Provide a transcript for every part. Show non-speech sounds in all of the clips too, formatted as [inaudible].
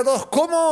a todos,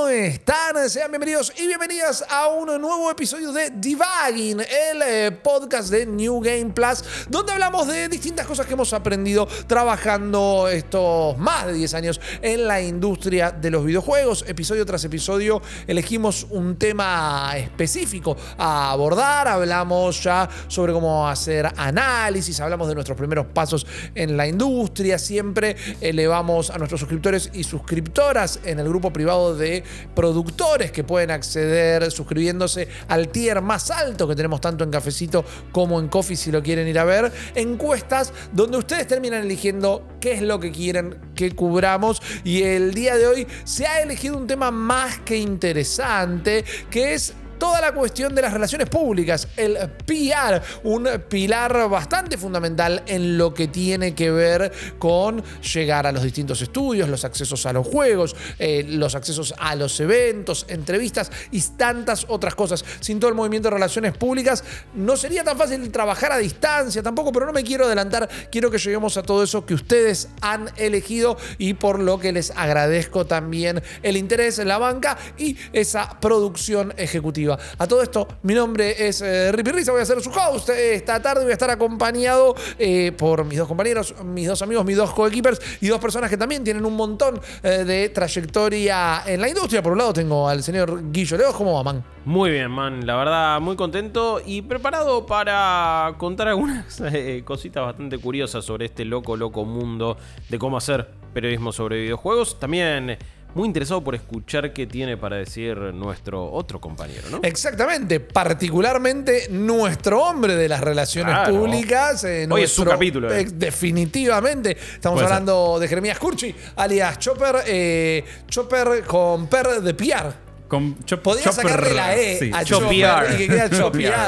¿cómo están? Sean bienvenidos y bienvenidas a un nuevo episodio de Divagging, el eh, podcast de New Game Plus, donde hablamos de distintas cosas que hemos aprendido trabajando estos más de 10 años en la industria de los videojuegos. Episodio tras episodio elegimos un tema específico a abordar, hablamos ya sobre cómo hacer análisis, hablamos de nuestros primeros pasos en la industria, siempre elevamos a nuestros suscriptores y suscriptoras en el grupo privado de productores que pueden acceder suscribiéndose al tier más alto que tenemos tanto en Cafecito como en Coffee si lo quieren ir a ver. Encuestas donde ustedes terminan eligiendo qué es lo que quieren que cubramos y el día de hoy se ha elegido un tema más que interesante que es toda la cuestión de las relaciones públicas, el PR, un pilar bastante fundamental en lo que tiene que ver con llegar a los distintos estudios, los accesos a los juegos, eh, los accesos a los eventos, entrevistas y tantas otras cosas. Sin todo el movimiento de relaciones públicas no sería tan fácil trabajar a distancia tampoco, pero no me quiero adelantar, quiero que lleguemos a todo eso que ustedes han elegido y por lo que les agradezco también el interés en la banca y esa producción ejecutiva. A todo esto, mi nombre es eh, Risa, voy a ser su host esta tarde. Voy a estar acompañado eh, por mis dos compañeros, mis dos amigos, mis dos coequippers y dos personas que también tienen un montón eh, de trayectoria en la industria. Por un lado, tengo al señor Guillo Leos. ¿Cómo va, man? Muy bien, man. La verdad, muy contento y preparado para contar algunas [laughs] eh, cositas bastante curiosas sobre este loco, loco mundo de cómo hacer periodismo sobre videojuegos. También muy interesado por escuchar qué tiene para decir nuestro otro compañero, ¿no? Exactamente, particularmente nuestro hombre de las relaciones Claro. públicas. eh, Hoy es su capítulo, eh. definitivamente. Estamos Puede ser. hablando de Jeremías Curchi, alias Chopper, eh, Chopper con per de PR. Con chop- chopper- sacarle la E sí, a chop- Chopper y que queda [laughs] Chopear.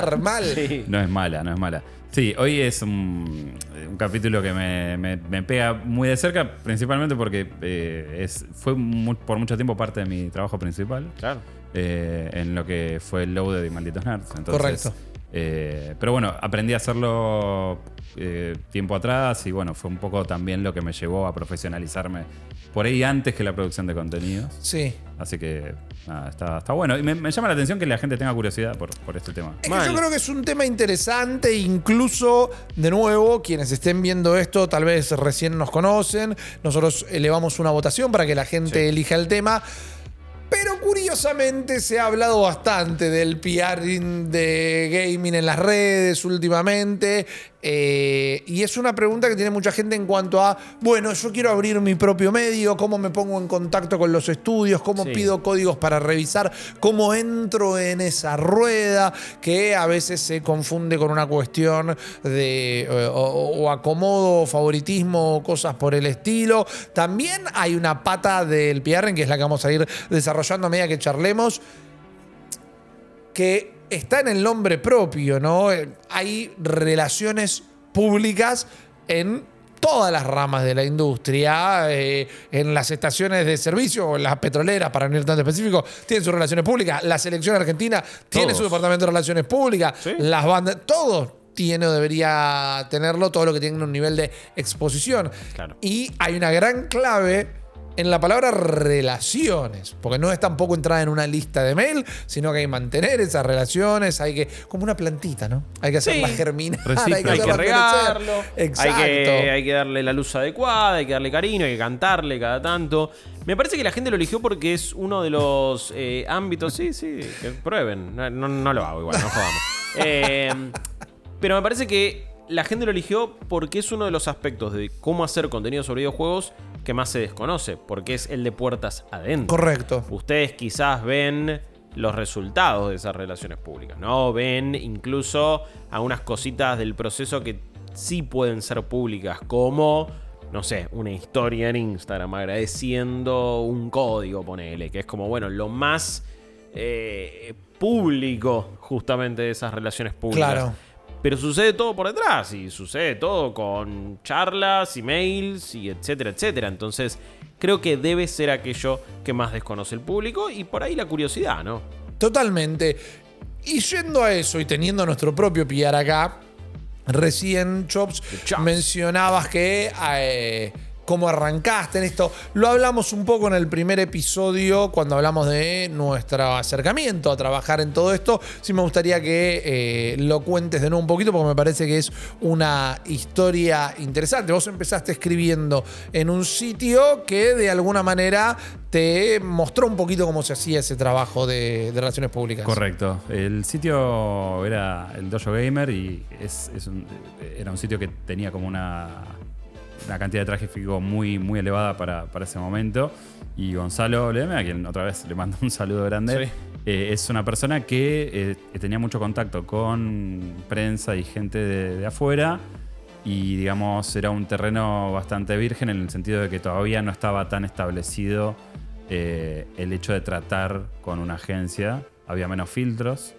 chopear mal. Sí. No es mala, no es mala. Sí, hoy es un, un capítulo que me, me- me pega muy de cerca, principalmente porque eh, es, fue mu- por mucho tiempo parte de mi trabajo principal. Claro. eh, en lo que fue el logo de Malditos Nerds. Entonces, Correcto. Eh, pero bueno, aprendí a hacerlo eh, tiempo atrás y bueno, fue un poco también lo que me llevó a profesionalizarme por ahí antes que la producción de contenidos. Sí. Así que nada, está, está bueno. Y me, me llama la atención que la gente tenga curiosidad por, por este tema. Es que yo creo que es un tema interesante, incluso, de nuevo, quienes estén viendo esto tal vez recién nos conocen, nosotros elevamos una votación para que la gente elija el tema. Pero curiosamente se ha hablado bastante del PR de gaming en las redes últimamente. Eh, y es una pregunta que tiene mucha gente en cuanto a, bueno, yo quiero abrir mi propio medio, cómo me pongo en contacto con los estudios, cómo Sí. pido códigos para revisar, cómo entro en esa rueda que a veces se confunde con una cuestión de eh, o, o acomodo, favoritismo, o cosas por el estilo. También hay una pata del PR, que es la que vamos a ir desarrollando a medida que charlemos, que está en el nombre propio, ¿no? Hay relaciones públicas en todas las ramas de la industria, eh, en las estaciones de servicio en las petroleras, para no ir tan específico, tienen sus relaciones públicas. La selección argentina tiene Todos. su departamento de relaciones públicas. Sí. Las bandas, todo tiene o debería tenerlo, todo lo que tiene un nivel de exposición. Claro. Y hay una gran clave en la palabra relaciones, porque no es tampoco entrar en una lista de mail, sino que hay que mantener esas relaciones, hay que, como una plantita, ¿no? Hay que hacerla Sí. germinar, hay que, Hay que regarlo, hay Exacto. que, hay que darle la luz adecuada, hay que darle cariño, hay que cantarle cada tanto. Me parece que la gente lo eligió porque es uno de los eh, ámbitos. Sí, sí, que prueben. No lo hago igual, no jodamos. [laughs] Eh, pero me parece que la gente lo eligió porque es uno de los aspectos de cómo hacer contenido sobre videojuegos que más se desconoce, porque es el de puertas adentro. Correcto. Ustedes quizás ven los resultados de esas relaciones públicas, ¿no? Ven incluso algunas cositas del proceso que sí pueden ser públicas, como, no sé, una historia en Instagram agradeciendo un código, ponele, que es como, bueno, lo más eh, público justamente de esas relaciones públicas. Claro. Pero sucede todo por detrás y sucede todo con charlas, emails y etcétera, etcétera. Entonces, creo que debe ser aquello que más desconoce el público y por ahí la curiosidad, ¿no? Totalmente. Y yendo a eso y teniendo nuestro propio PR acá, recién, Chops, Chops. mencionabas que eh, cómo arrancaste en esto. Lo hablamos un poco en el primer episodio cuando hablamos de nuestro acercamiento a trabajar en todo esto. Sí me gustaría que eh, lo cuentes de nuevo un poquito porque me parece que es una historia interesante. Vos empezaste escribiendo en un sitio que de alguna manera te mostró un poquito cómo se hacía ese trabajo de, relaciones públicas. Correcto. El sitio era el Dojo Gamer y era un sitio que tenía como una, una cantidad de tráfico muy, muy elevada para, para ese momento. Y Gonzalo Leme, a quien otra vez le mando un saludo grande, Sí. eh, es una persona que eh, tenía mucho contacto con prensa y gente de, de afuera. Y digamos, era un terreno bastante virgen en el sentido de que todavía no estaba tan establecido eh, el hecho de tratar con una agencia. Había menos filtros.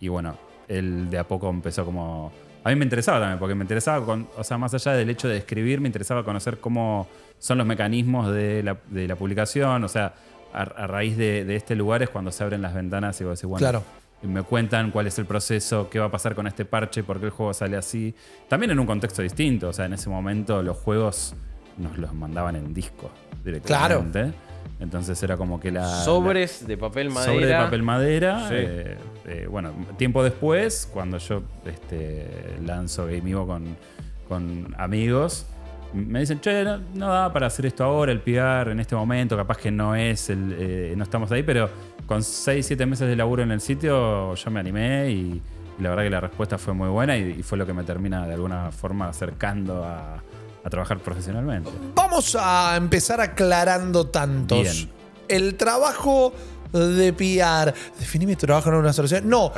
y bueno, él de a poco empezó como. A mí me interesaba también, porque me interesaba, con, o sea, más allá del hecho de escribir, me interesaba conocer cómo son los mecanismos de la, de la publicación. O sea, a, a raíz de, de este lugar es cuando se abren las ventanas y vos decís, bueno, Claro. y me cuentan cuál es el proceso, qué va a pasar con este parche, por qué el juego sale así. También en un contexto distinto, o sea, en ese momento los juegos nos los mandaban en disco directamente. Entonces era como que la... Sobres de papel la- madera. sobre de papel madera. Sí. eh, eh, bueno, tiempo después, cuando yo este, lanzo Game Evo con, con amigos, me dicen, che, no, no da para hacer esto ahora, el PR en este momento, capaz que no es, el, eh, no estamos ahí, pero con 6, 7 meses de laburo en el sitio yo me animé y, y la verdad que la respuesta fue muy buena y, y fue lo que me termina de alguna forma acercando a, a trabajar profesionalmente. Vamos a empezar aclarando tantos. Bien. El trabajo de PR. Definí mi trabajo en una solución. No.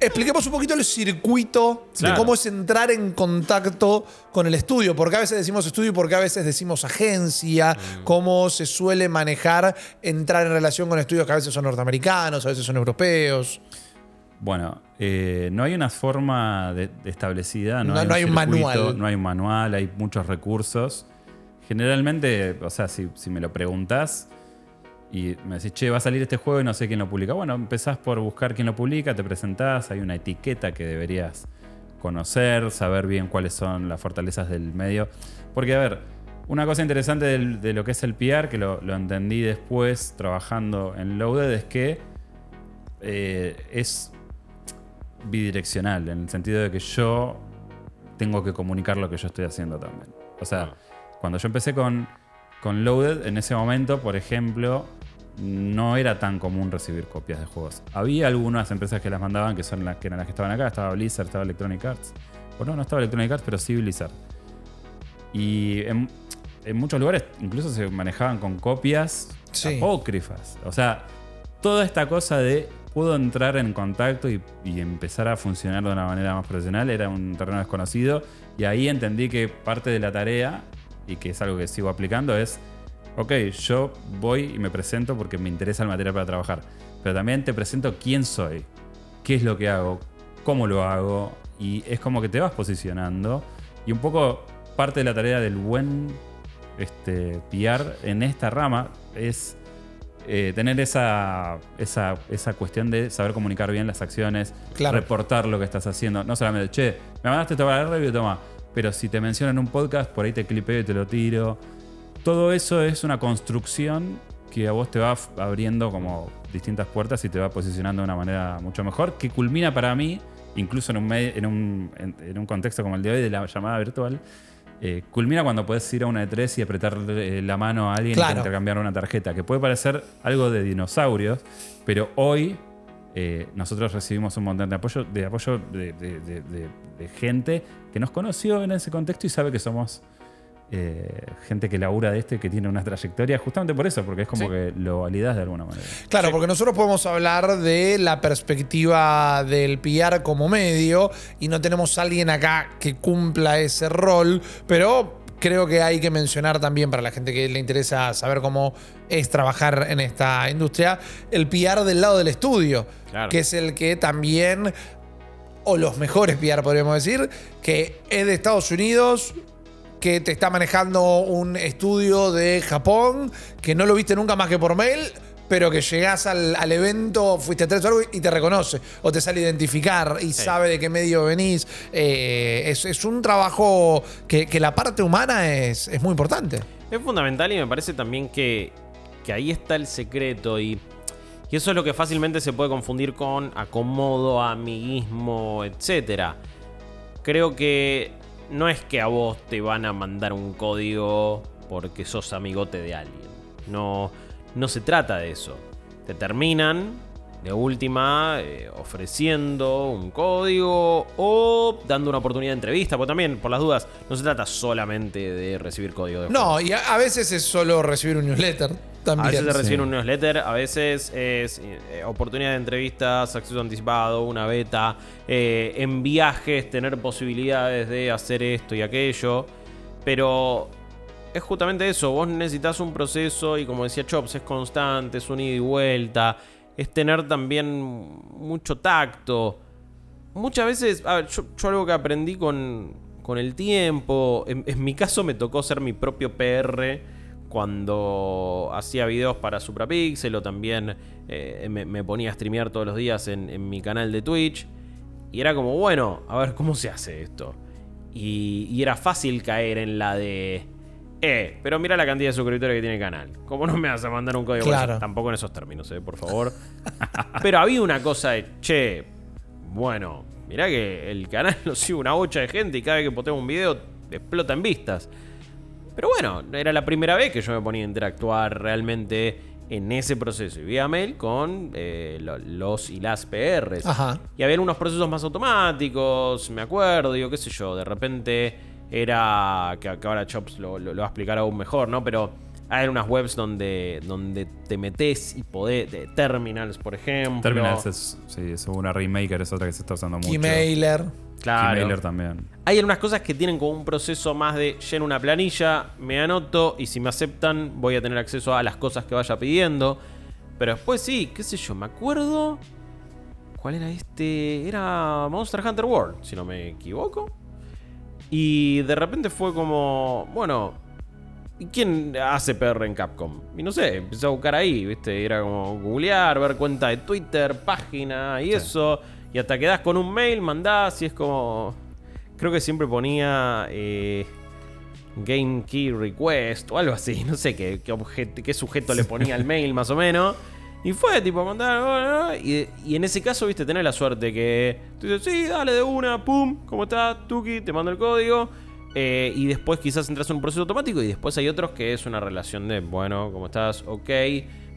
Expliquemos un poquito el circuito de cómo es entrar en contacto con el estudio. Porque a veces decimos estudio y porque a veces decimos agencia. Cómo se suele manejar entrar en relación con estudios que a veces son norteamericanos, a veces son europeos. Bueno, eh, no hay una forma de- de establecida, no, No- hay, no hay un manual. No hay un manual, hay muchos recursos. Generalmente, o sea, si, si me lo preguntas y me decís, che, va a salir este juego y no sé quién lo publica. Bueno, empezás por buscar quién lo publica, te presentás, hay una etiqueta que deberías conocer, saber bien cuáles son las fortalezas del medio. Porque, a ver, una cosa interesante de lo que es el PR, que lo, lo entendí después trabajando en Loaded, es que eh, es bidireccional, en el sentido de que yo tengo que comunicar lo que yo estoy haciendo también. O sea, Ah. cuando yo empecé con, con Loaded, en ese momento, por ejemplo, no era tan común recibir copias de juegos. Había algunas empresas que las mandaban, que son las que eran las que estaban acá, estaba Blizzard, estaba Electronic Arts. O no, no estaba Electronic Arts, pero sí Blizzard. Y en, en muchos lugares incluso se manejaban con copias Sí. apócrifas. O sea, toda esta cosa de puedo entrar en contacto y, y empezar a funcionar de una manera más profesional era un terreno desconocido. Y ahí entendí que parte de la tarea, y que es algo que sigo aplicando, es, ok, yo voy y me presento porque me interesa el material para trabajar. Pero también te presento quién soy, qué es lo que hago, cómo lo hago. Y es como que te vas posicionando. Y un poco parte de la tarea del buen este, PR en esta rama es eh, tener esa, esa, esa cuestión de saber comunicar bien las acciones, Claro. reportar lo que estás haciendo. No solamente, che, me mandaste esto para el review, toma. Pero si te mencionan en un podcast, por ahí te clipeo y te lo tiro. Todo eso es una construcción que a vos te va abriendo como distintas puertas y te va posicionando de una manera mucho mejor, que culmina para mí, incluso en un, en un, en- en un contexto como el de hoy de la llamada virtual, eh, culmina cuando puedes ir a una E3 y apretarle la mano a alguien Claro. y intercambiar una tarjeta, que puede parecer algo de dinosaurios, pero hoy eh, nosotros recibimos un montón de apoyo, de, apoyo de, de- de- de- de gente que nos conoció en ese contexto y sabe que somos eh, gente que labura de esto y que tiene una trayectoria, justamente por eso, porque es como Sí. que lo validas de alguna manera. Claro, porque nosotros podemos hablar de la perspectiva del PR como medio y no tenemos a alguien acá que cumpla ese rol, pero creo que hay que mencionar también para la gente que le interesa saber cómo es trabajar en esta industria, el PR del lado del estudio, Claro. que es el que también, o los mejores PR podríamos decir, que es de Estados Unidos, que te está manejando un estudio de Japón, que no lo viste nunca más que por mail, pero que llegás al, al evento, fuiste tres o algo y te reconoce, o te sale a identificar y sabe de qué medio venís. Eh, es, es un trabajo que, que la parte humana es, es muy importante. Es fundamental y me parece también que, que ahí está el secreto y, y eso es lo que fácilmente se puede confundir con acomodo, amiguismo, etc. Creo que no es que a vos te van a mandar un código porque sos amigote de alguien. No, no se trata de eso. Te terminan de última eh, ofreciendo un código o dando una oportunidad de entrevista, porque también, por las dudas, no se trata solamente de recibir código de juego. No, y a, a veces es solo recibir un newsletter. También. A veces te sí. reciben un newsletter, a veces es eh, oportunidad de entrevistas, acceso anticipado, una beta, eh, en viajes tener posibilidades de hacer esto y aquello. Pero es justamente eso, vos necesitas un proceso y como decía Chops, es constante, es un ida y vuelta, es tener también mucho tacto. Muchas veces, yo, algo que aprendí con, con el tiempo, en, mi caso me tocó ser mi propio PR cuando hacía videos para Suprapixel o también eh, me, me ponía a streamear todos los días en, en mi canal de Twitch. Y era como, bueno, a ver cómo se hace esto. Y era fácil caer en la de... Eh, pero mira la cantidad de suscriptores que tiene el canal. ¿Cómo no me vas a mandar un código? por Claro. eso? Tampoco en esos términos, eh, por favor. [laughs] pero había una cosa de, che, bueno, mirá que el canal [laughs] lo sigue una bocha de gente y cada vez que poteo un video explota en vistas. Pero bueno, era la primera vez que yo me ponía a interactuar realmente en ese proceso. Y vía mail con eh, lo- los y las PRs. Ajá. Y había unos procesos más automáticos, me acuerdo, digo, qué sé yo, de repente era, que, que ahora Chops lo, lo- lo va a explicar aún mejor, ¿no? Pero hay unas webs donde, donde te metes y podés, de terminals, por ejemplo. Terminals es, sí, es una Remaker, es otra que se está usando mucho. Emailer. Claro. Keymailer también. Hay algunas cosas que tienen como un proceso más de lleno una planilla, me anoto y si me aceptan voy a tener acceso a las cosas que vaya pidiendo. Pero después sí, qué sé yo, me acuerdo. ¿Cuál era este? Era Monster Hunter World, si no me equivoco. Y de repente fue como, bueno, ¿y quién hace PR en Capcom? Y no sé, empecé a buscar ahí, ¿viste? Era como googlear, ver cuenta de Twitter, página y eso. Y hasta quedás con un mail, mandás y es como. Creo que siempre ponía. eh, Game Key Request o algo así. [laughs] No sé qué, qué, objeto- qué sujeto le ponía al mail, más o menos. Y fue tipo bueno, Y, y en ese caso, viste, tenés la suerte que. Tú dices, sí, dale de una, pum, ¿cómo está? Tuki, te mando el código. Eh, y después quizás entras en un proceso automático. Y después hay otros que es una relación de, bueno, ¿cómo estás? Ok.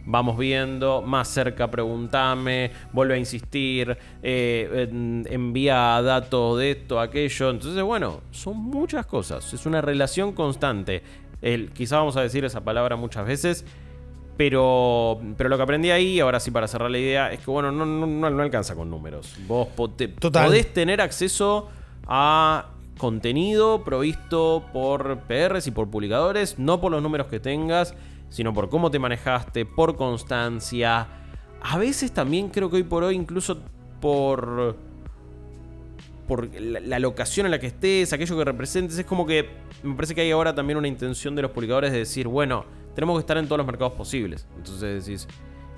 Vamos viendo, más cerca preguntame, vuelve a insistir, eh, en- envía datos de esto, aquello. Entonces, bueno, son muchas cosas. Es una relación constante. El, quizá vamos a decir esa palabra muchas veces, pero, pero lo que aprendí ahí, ahora sí para cerrar la idea, es que bueno, no, no, no- no alcanza con números. Vos te- podés tener acceso a contenido provisto por PRs y por publicadores, no por los números que tengas, sino por cómo te manejaste, por constancia. A veces también creo que hoy por hoy, incluso por por la, la locación en la que estés, aquello que representes. Es como que me parece que hay ahora también una intención de los publicadores de decir, bueno, tenemos que estar en todos los mercados posibles. Entonces decís,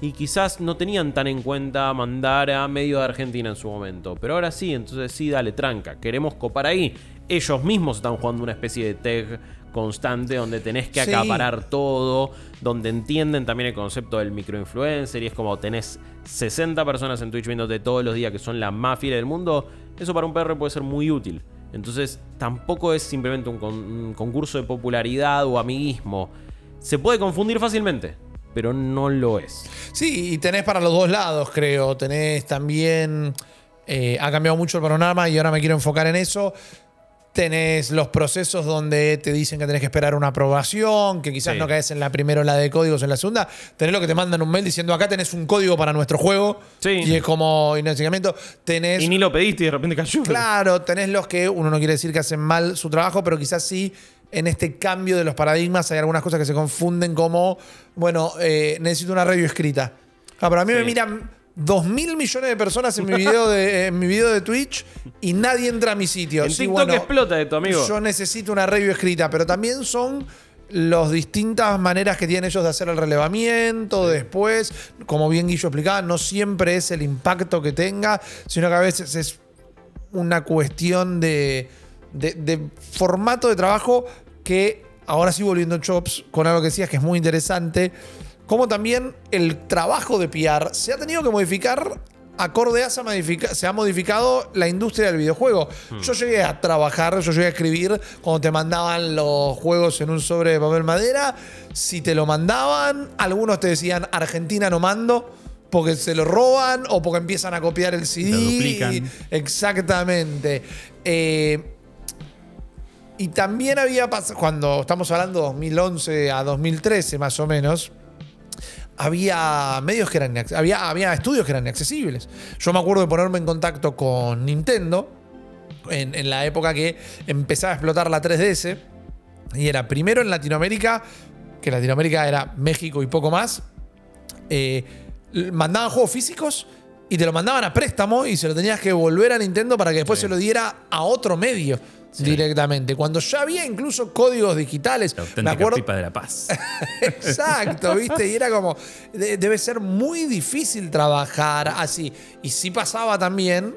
y quizás no tenían tan en cuenta mandar a medio de Argentina en su momento, pero ahora sí, entonces sí, dale, tranca, queremos copar ahí. Ellos mismos están jugando una especie de tech constante donde tenés que Sí. acaparar todo, donde entienden también el concepto del microinfluencer y es como tenés 60 personas en Twitch viéndote todos los días que son la más fieles del mundo, eso para un PR puede ser muy útil. Entonces tampoco es simplemente un, con- un concurso de popularidad o amiguismo. Se puede confundir fácilmente, pero no lo es. Sí, y tenés para los dos lados, creo. Tenés también. eh, ha cambiado mucho el panorama y ahora me quiero enfocar en eso. Tenés los procesos donde te dicen que tenés que esperar una aprobación, que quizás Sí. no caes en la primera o la de códigos en la segunda. Tenés lo que te mandan un mail diciendo acá tenés un código para nuestro juego. Sí. Y es como financiamiento. Tenés. Y ni lo pediste y de repente cayó. Claro, tenés los que uno no quiere decir que hacen mal su trabajo, pero quizás sí en este cambio de los paradigmas hay algunas cosas que se confunden como, bueno, eh, necesito una review escrita. Ah, pero a mí me miran dos mil millones de personas en mi video de, [laughs] en mi video de Twitch y nadie entra a mi sitio. En Sí, TikTok bueno, explota esto, amigo. Yo necesito una review escrita, pero también son las distintas maneras que tienen ellos de hacer el relevamiento después, como bien Guillo explicaba, no siempre es el impacto que tenga, sino que a veces es una cuestión de, de- de formato de trabajo que ahora sí volviendo a Chops con algo que decías que es muy interesante, como también el trabajo de PR se ha tenido que modificar acorde a esa modifica- se ha modificado la industria del videojuego. Yo llegué a trabajar, yo llegué a escribir cuando te mandaban los juegos en un sobre de papel madera. Si te lo mandaban, algunos te decían Argentina no mando. Porque se lo roban o porque empiezan a copiar el CD. Lo duplican. y- Exactamente. Eh, y también había pasado, cuando estamos hablando de 2011 a 2013 más o menos, había medios que eran había, había estudios que eran inaccesibles. Yo me acuerdo de ponerme en contacto con Nintendo en, en la época que empezaba a explotar la 3DS. Y era primero en Latinoamérica, que Latinoamérica era México y poco más. eh, mandaban juegos físicos y te lo mandaban a préstamo y se lo tenías que volver a Nintendo para que después se lo diera a otro medio directamente. Cuando ya había incluso códigos digitales. La Me auténtica acuerdo, pipa de la paz. [laughs] Exacto, ¿viste? Y era como, de- debe ser muy difícil trabajar así. Y sí pasaba también,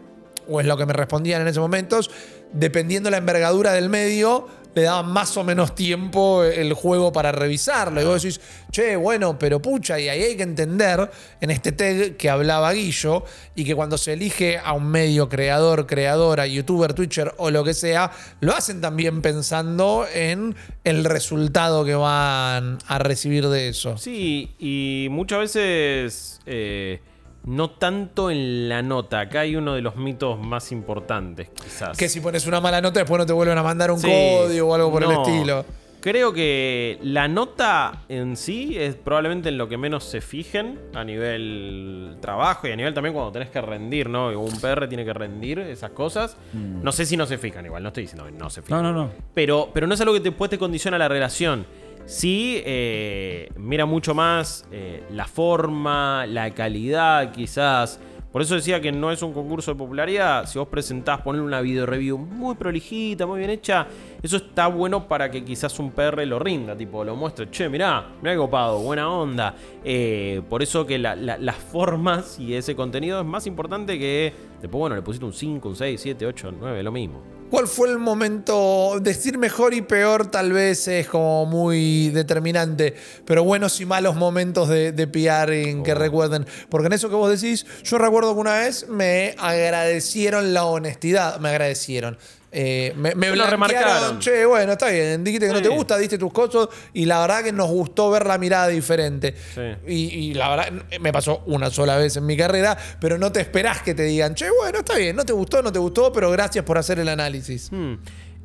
o es lo que me respondían en esos momentos, dependiendo la envergadura del medio, le daban más o menos tiempo el juego para revisarlo. Y vos decís, che, bueno, pero pucha, y ahí hay que entender en este tag que hablaba Guillo, y que cuando se elige a un medio creador, creadora, youtuber, twitcher o lo que sea, lo hacen también pensando en el resultado que van a recibir de eso. Sí, y muchas veces eh, no tanto en la nota. Acá hay uno de los mitos más importantes, quizás. Que si pones una mala nota, después no te vuelven a mandar un Sí, código o algo por el estilo. Creo que la nota en sí es probablemente en lo que menos se fijen a nivel trabajo y a nivel también cuando tenés que rendir, ¿no? Un PR tiene que rendir esas cosas. No sé si no se fijan igual, no estoy diciendo que no se fijan. No, no, no. Pero, pero no es algo que después te condiciona la relación. Sí, eh, mira mucho más eh, la forma, la calidad, quizás. Por eso decía que no es un concurso de popularidad. Si vos presentás poner una video review muy prolijita, muy bien hecha, eso está bueno para que quizás un PR lo rinda, tipo, lo muestre. Che, mirá, mirá qué copado, buena onda. Eh, por eso que la- la- las formas y ese contenido es más importante que. Después, bueno, le pusiste un 5, un 6, 7, 8, 9, lo mismo. ¿Cuál fue el momento? Decir mejor y peor tal vez es como muy determinante, pero buenos y malos momentos de, de PR en que recuerden. Porque en eso que vos decís, yo recuerdo que una vez me agradecieron la honestidad, me agradecieron. Eh, me, lo remarcaron. Che, bueno, está bien, dijiste que no te gusta, diste tus cosas y la verdad que nos gustó ver la mirada diferente. Sí. Y, y la verdad, me pasó una sola vez en mi carrera, pero no te esperás que te digan, che, bueno, está bien, no te gustó, no te gustó, pero gracias por hacer el análisis. Hmm.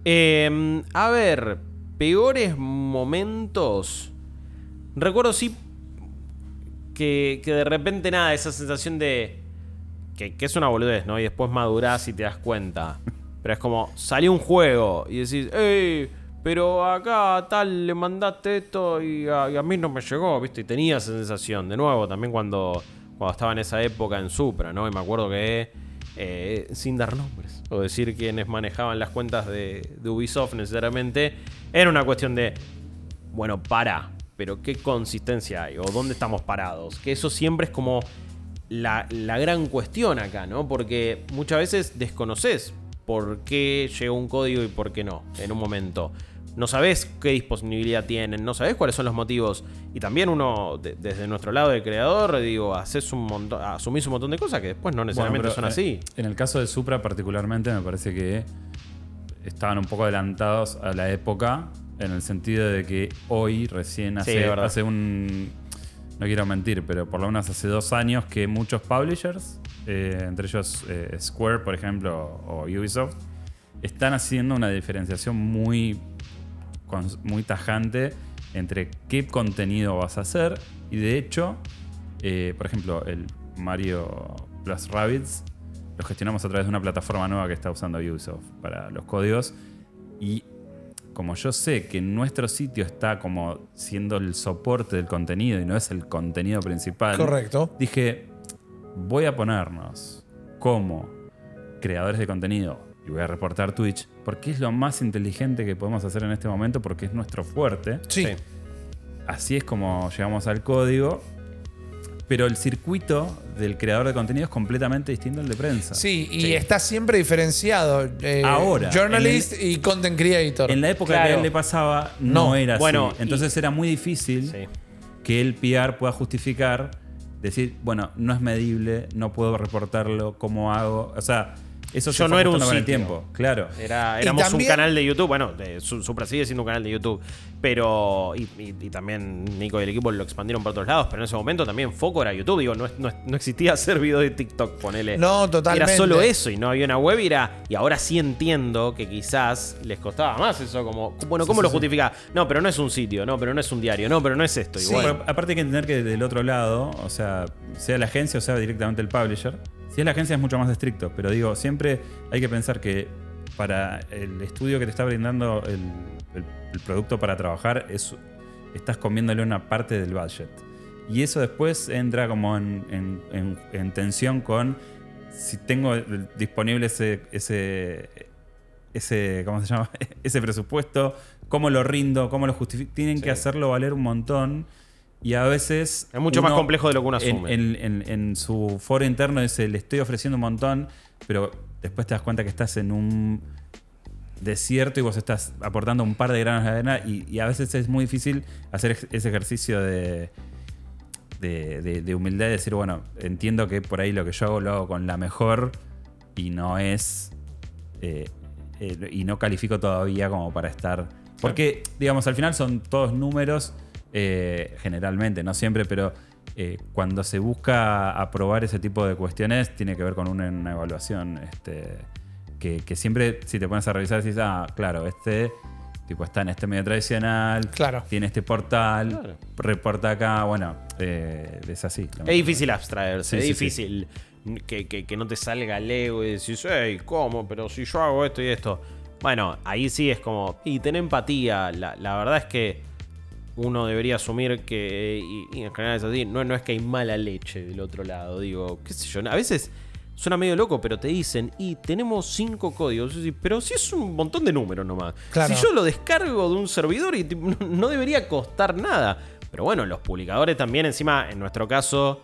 Eh, a ver, peores momentos. Recuerdo sí que, que de repente nada, esa sensación de que, que es una boludez, ¿no? Y después madurás y te das cuenta. [laughs] Pero es como, salió un juego y decís, ¡Ey! Pero acá tal le mandaste esto y a, mí no me llegó, ¿viste? Y tenía esa sensación. De nuevo, también cuando, cuando estaba en esa época en Supra, ¿no? Y me acuerdo que, eh, sin dar nombres, o decir quiénes manejaban las cuentas de, de Ubisoft necesariamente, era una cuestión de, bueno, para, pero ¿qué consistencia hay? ¿O dónde estamos parados? Que eso siempre es como la, la gran cuestión acá, ¿no? Porque muchas veces desconoces por qué llegó un código y por qué no en un momento. No sabes qué disponibilidad tienen, no sabes cuáles son los motivos. Y también uno, de- desde nuestro lado de creador, digo, haces un montón, asumís un montón de cosas que después no necesariamente Bueno, son pero, así. eh, En el caso de Supra particularmente me parece que estaban un poco adelantados a la época en el sentido de que hoy recién hace, hace un... No quiero mentir, pero por lo menos hace dos años que muchos publishers, eh, entre ellos eh, Square, por ejemplo, o Ubisoft, están haciendo una diferenciación muy, muy tajante entre qué contenido vas a hacer. Y de hecho, eh, por ejemplo, el Mario Plus Rabbids lo gestionamos a través de una plataforma nueva que está usando Ubisoft para los códigos. Y como yo sé que nuestro sitio está como siendo el soporte del contenido y no es el contenido principal, Correcto. dije, voy a ponernos como creadores de contenido y voy a reportar Twitch, porque es lo más inteligente que podemos hacer en este momento, porque es nuestro fuerte. Sí. Sí. Así es como llegamos al código. Pero el circuito del creador de contenido es completamente distinto al de prensa. Sí, y Sí. está siempre diferenciado. eh, Ahora, Journalist y content creator. En la época Claro. que a él le pasaba, no, No. era Bueno, así. Entonces era muy difícil Sí. que el PR pueda justificar, decir, bueno, no es medible, no puedo reportarlo, ¿cómo hago? O sea, eso Yo no era un sitio. tiempo, claro. Era, éramos también- un canal de YouTube, bueno, de, su, Supra sigue siendo un canal de YouTube, pero. Y, y- y también Nico y el equipo lo expandieron por otros lados, pero en ese momento también foco era YouTube. Digo, no, es- no, es- no existía [laughs] hacer video de TikTok, ponele. No, totalmente. Era solo eso y no había una web y era. Y ahora sí entiendo que quizás les costaba más eso, como. Bueno, ¿cómo Sí, lo sí, sí. justifica? No, pero no es un sitio, no, pero no es un diario, no, pero no es esto. Sí, Igual. Pero aparte hay que entender que del otro lado, o sea, sea la agencia o sea directamente el publisher, si es la agencia es mucho más estricto, pero digo, siempre hay que pensar que para el estudio que te está brindando el, el- el producto para trabajar, es, estás comiéndole una parte del budget. Y eso después entra como en, en- en- en tensión con si tengo disponible ese, ese, ese, ¿cómo se llama? [laughs] ese presupuesto, cómo lo rindo, cómo lo justifico. Tienen Sí. que hacerlo valer un montón. Y a veces. Es mucho más complejo de lo que uno asume. En, en- en su foro interno dice: Le estoy ofreciendo un montón, pero después te das cuenta que estás en un desierto y vos estás aportando un par de granos de arena. Y, y a veces es muy difícil hacer ese ejercicio de, de, de- de humildad y decir: Bueno, entiendo que por ahí lo que yo hago lo hago con la mejor y no es. eh, eh, y no califico todavía como para estar. Porque, digamos, al final son todos números, eh, generalmente, no siempre, pero eh, cuando se busca aprobar ese tipo de cuestiones, tiene que ver con una, una evaluación. Este, que, que siempre, si te pones a revisar, dices, ah, claro, este tipo está en este medio tradicional, Claro. tiene este portal, Claro. reporta acá, bueno, eh, es así. Es difícil abstraerse, Sí, es sí, difícil Que, que- que no te salga el ego y decís, hey, ¿cómo? Pero si yo hago esto y esto. Bueno, ahí sí es como, y ten empatía. La, la verdad es que uno debería asumir que, y, y en general es así, no, no es que hay mala leche del otro lado. Digo, qué sé yo, a veces suena medio loco, pero te dicen, y tenemos cinco códigos. Pero si es un montón de números nomás. Claro. Si yo lo descargo de un servidor y [laughs] no debería costar nada. Pero bueno, los publicadores también, encima, en nuestro caso,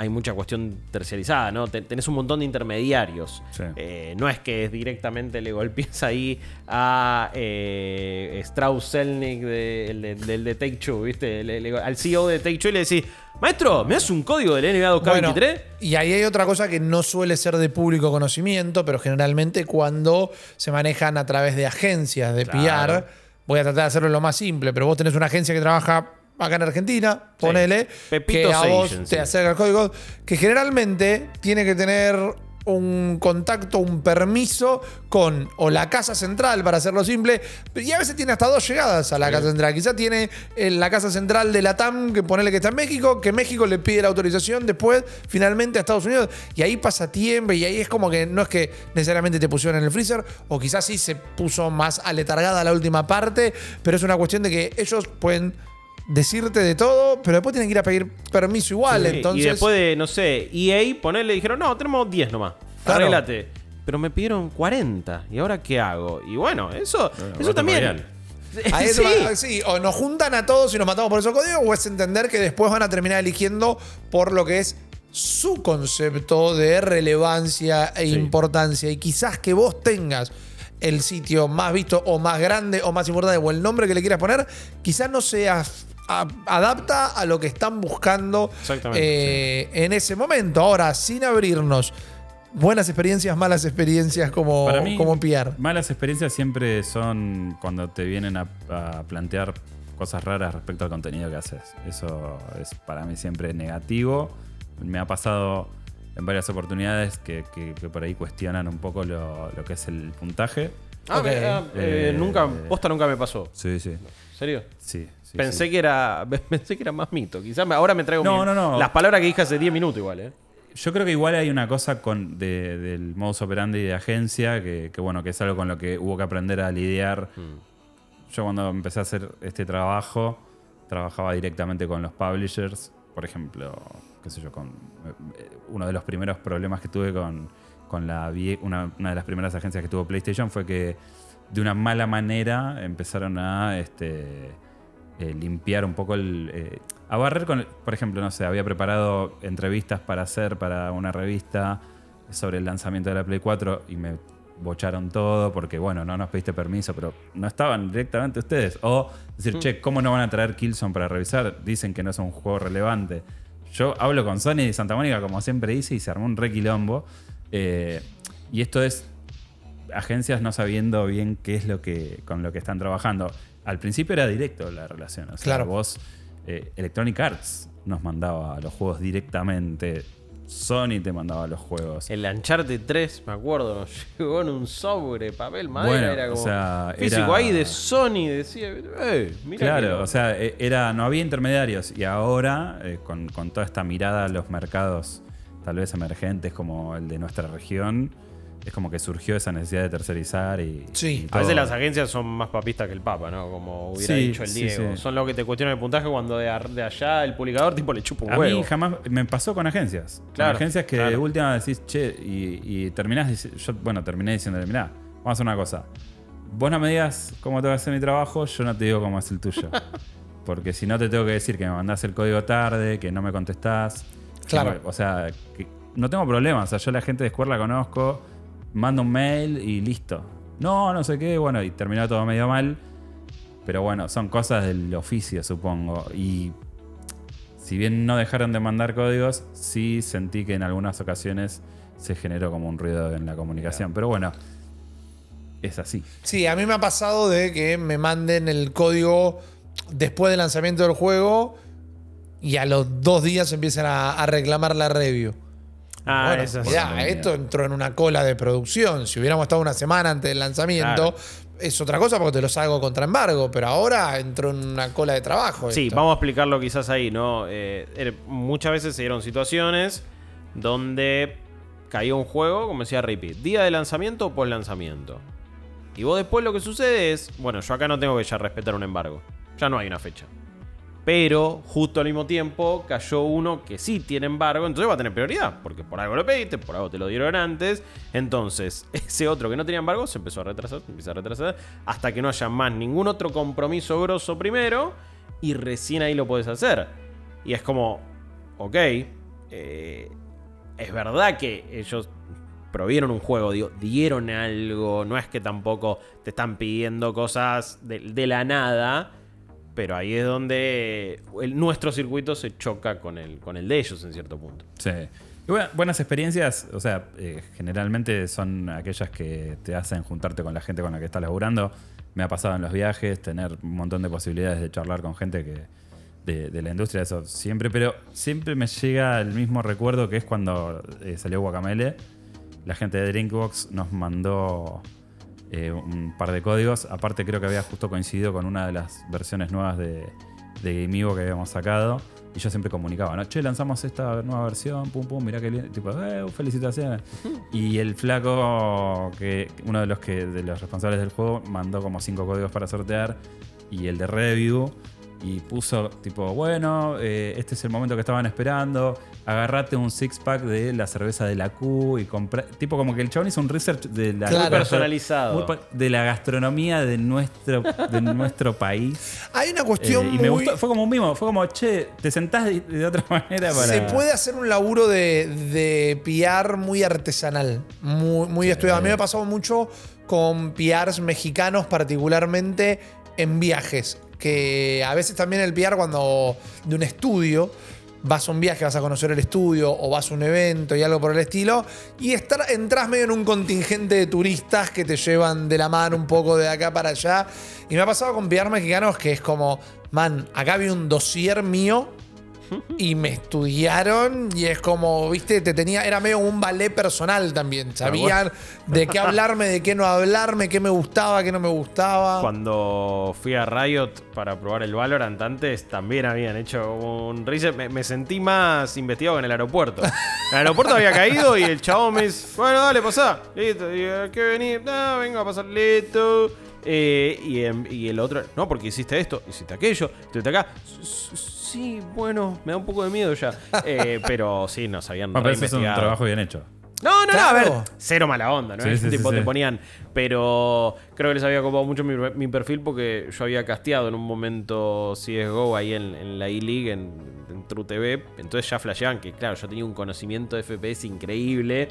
hay mucha cuestión terciarizada, ¿no? Ten- Tenés un montón de intermediarios. Sí. Eh, no es que directamente le golpees ahí a eh, Strauss Selnick de- el de- del de Take Two, ¿viste? Le- le- al CEO de Take Two y le decís, maestro, ¿me das un código del NBA 2K23? Bueno, y ahí hay otra cosa que no suele ser de público conocimiento, pero generalmente cuando se manejan a través de agencias de Claro. PR, voy a tratar de hacerlo lo más simple, pero vos tenés una agencia que trabaja acá en Argentina, ponele, que a vos te acerca el código, que generalmente tiene que tener un contacto, un permiso con o la casa central, para hacerlo simple, y a veces tiene hasta dos llegadas a la casa central. Quizá tiene eh, la casa central de la TAM, que ponele que está en México, que México le pide la autorización después, finalmente a Estados Unidos, y ahí pasa tiempo, y ahí es como que no es que necesariamente te pusieron en el freezer, o quizás sí se puso más aletargada la última parte, pero es una cuestión de que ellos pueden decirte de todo, pero después tienen que ir a pedir permiso igual. Sí, entonces, Y después de, no sé, EA, ponerle, dijeron, no, tenemos 10 nomás. Claro. Arréglate. Pero me pidieron 40. ¿Y ahora qué hago? Y bueno, eso, eso Battle también. Royale. [laughs] Ahí es Sí. va- sí, o nos juntan a todos y nos matamos por esos códigos, o es entender que después van a terminar eligiendo por lo que es su concepto de relevancia e importancia. Y quizás que vos tengas el sitio más visto o más grande o más importante o el nombre que le quieras poner, quizás no sea a- adapta a lo que están buscando eh, en ese momento. Ahora, sin abrirnos buenas experiencias, malas experiencias como, Para mí, como PR. malas experiencias siempre son cuando te vienen a, a plantear cosas raras respecto al contenido que haces. Eso es para mí siempre negativo. Me ha pasado en varias oportunidades que, que- que por ahí cuestionan un poco lo, lo que es el puntaje. Ah, Ok. me- ah, eh, Eh, nunca, posta nunca me pasó. Sí, sí. ¿En serio? Sí, sí, pensé sí. que era [laughs] pensé que era más mito. Quizás me- ahora me traigo No, mi- no, no. las palabras que dije hace 10 minutos igual, ¿eh? Yo creo que igual hay una cosa con, de- del modus operandi de agencia que, que, bueno, que es algo con lo que hubo que aprender a lidiar. Yo cuando empecé a hacer este trabajo, trabajaba directamente con los publishers. Por ejemplo, qué sé yo, con eh, uno de los primeros problemas que tuve con, con la una de las primeras agencias que tuvo PlayStation fue que de una mala manera empezaron a este, eh, limpiar un poco el. eh, a barrer con. el- por ejemplo, no sé, había preparado entrevistas para hacer para una revista sobre el lanzamiento de la Play 4 y me bocharon todo porque, bueno, no nos pediste permiso, pero no estaban directamente ustedes. O decir, che, ¿cómo no van a traer Killzone para revisar? Dicen que no es un juego relevante. Yo hablo con Sony y Santa Mónica, como siempre hice, y se armó un requilombo. Eh, y esto es agencias no sabiendo bien qué es lo que con lo que están trabajando. Al principio era directo la relación. O sea, Claro. vos, eh, Electronic Arts nos mandaba los juegos directamente. Sony te mandaba los juegos. El Uncharted 3, me acuerdo, [laughs] llegó en un sobre, papel, madera, Bueno, era o como sea, físico era- ahí de Sony, decía, eh, mira Claro, o sea, e- era, no había intermediarios. Y ahora, eh, con, con toda esta mirada a los mercados tal vez emergentes como el de nuestra región, es como que surgió esa necesidad de tercerizar y. Sí. y A veces las agencias son más papistas que el Papa, ¿no? Como hubiera Sí, dicho el sí, Diego. sí. Son los que te cuestionan el puntaje cuando de, ar- de allá el publicador tipo le chupa un A huevo. mí jamás me pasó con agencias. Claro, con agencias que claro. de última decís, che, y, y terminás, yo, bueno, terminé diciéndole, mirá, vamos a hacer una cosa. Vos no me digas cómo tengo que hacer mi trabajo, yo no te digo cómo es el tuyo. [laughs] Porque si no te tengo que decir que me mandás el código tarde, que no me contestás. Claro. Que o sea, que no tengo problemas. O sea, yo la gente de Square la conozco, mando un mail y listo. No, no sé qué, bueno, y terminó todo medio mal. Pero bueno, son cosas del oficio, supongo. Y si bien no dejaron de mandar códigos, sí sentí que en algunas ocasiones se generó como un ruido en la comunicación. Pero bueno, es así. Sí, a mí me ha pasado de que me manden el código después del lanzamiento del juego y a los dos días empiezan a, a reclamar la review. Ah, Bueno, eso sí. mirá, esto entró en una cola de producción. Si hubiéramos estado una semana antes del lanzamiento, Claro. es otra cosa porque te lo salgo contra embargo, pero ahora entró en una cola de trabajo. Sí, esto. vamos a explicarlo quizás ahí, ¿no? Eh, er- muchas veces se dieron situaciones donde caía un juego, como decía Rippy, día de lanzamiento o post lanzamiento. Y vos después lo que sucede es, bueno, yo acá no tengo que ya respetar un embargo. Ya no hay una fecha. Pero justo al mismo tiempo cayó uno que sí tiene embargo, entonces va a tener prioridad, porque por algo lo pediste, por algo te lo dieron antes. Entonces, [laughs] ese otro que no tenía embargo se empezó a retrasar, se empieza a retrasar, hasta que no haya más ningún otro compromiso grosso primero, y recién ahí lo puedes hacer. Y es como, ok, eh, es verdad que ellos provieron un juego, digo, dieron algo, no es que tampoco te están pidiendo cosas de, de la nada, pero ahí es donde nuestro circuito se choca con el, con el de ellos en cierto punto. Sí. Buenas experiencias, o sea, eh, generalmente son aquellas que te hacen juntarte con la gente con la que estás laburando. Me ha pasado en los viajes, tener un montón de posibilidades de charlar con gente que de, de la industria, eso siempre, pero siempre me llega el mismo recuerdo que es cuando eh, salió Guacamele. La gente de Drinkbox nos mandó eh, un par de códigos. Aparte, creo que había justo coincidido con una de las versiones nuevas de, de Gamigo que habíamos sacado. Y yo siempre comunicaba, ¿no? Che, lanzamos esta nueva versión, pum, pum, mirá qué lindo. Tipo, eh, felicitaciones. Y el flaco, que uno de los que de los responsables del juego, mandó como cinco códigos para sortear. Y el de review. Y puso, tipo, bueno, eh, este es el momento que estaban esperando. Agarrate un six pack de la cerveza de la Q y compra. Tipo, como que el chabón hizo un research de la Claro. Muy personalizado. muy de la gastronomía de nuestro, de [laughs] nuestro país. Hay una Eh, cuestión y me muy- gustó, fue como un mimo, fue como, che, te sentás de, de otra manera para. Se puede hacer un laburo de, de PR muy artesanal, muy, muy estudiado. A mí me ha pasado mucho con PRs mexicanos, particularmente en viajes. Que a veces también el PR, cuando de un estudio, vas a un viaje, vas a conocer el estudio o vas a un evento y algo por el estilo, y estar, entras medio en un contingente de turistas que te llevan de la mano un poco de acá para allá. Y me ha pasado con PR mexicanos que es como, man, acá vi un dossier mío y me estudiaron y es como, viste, te tenía, era medio un ballet personal también. Sabían [laughs] de qué hablarme, de qué no hablarme, qué me gustaba, qué no me gustaba. Cuando fui a Riot para probar el Valorant antes, también habían hecho un reset. Me, me sentí más investigado que en el aeropuerto. En el aeropuerto había caído y el chabón me dice, bueno, dale, pasá. Listo. Y, ¿a ¿Qué venís? Ah, vengo a pasar listo. Eh, y, y el otro, no, porque hiciste esto, hiciste aquello, estuviste acá. S- s- Sí, bueno, me da un poco de miedo ya. Eh, [laughs] pero sí, nos habían Bueno, pero eso es un trabajo bien hecho. No, no, Claro. no, a ver, cero mala onda, ¿no? Sí, Es sí, un sí, tipo sí. te ponían, pero creo que les había copado mucho mi, mi perfil porque yo había casteado en un momento CSGO ahí en, en la E-League, en, en True TV, entonces ya flasheaban que, claro, yo tenía un conocimiento de FPS increíble.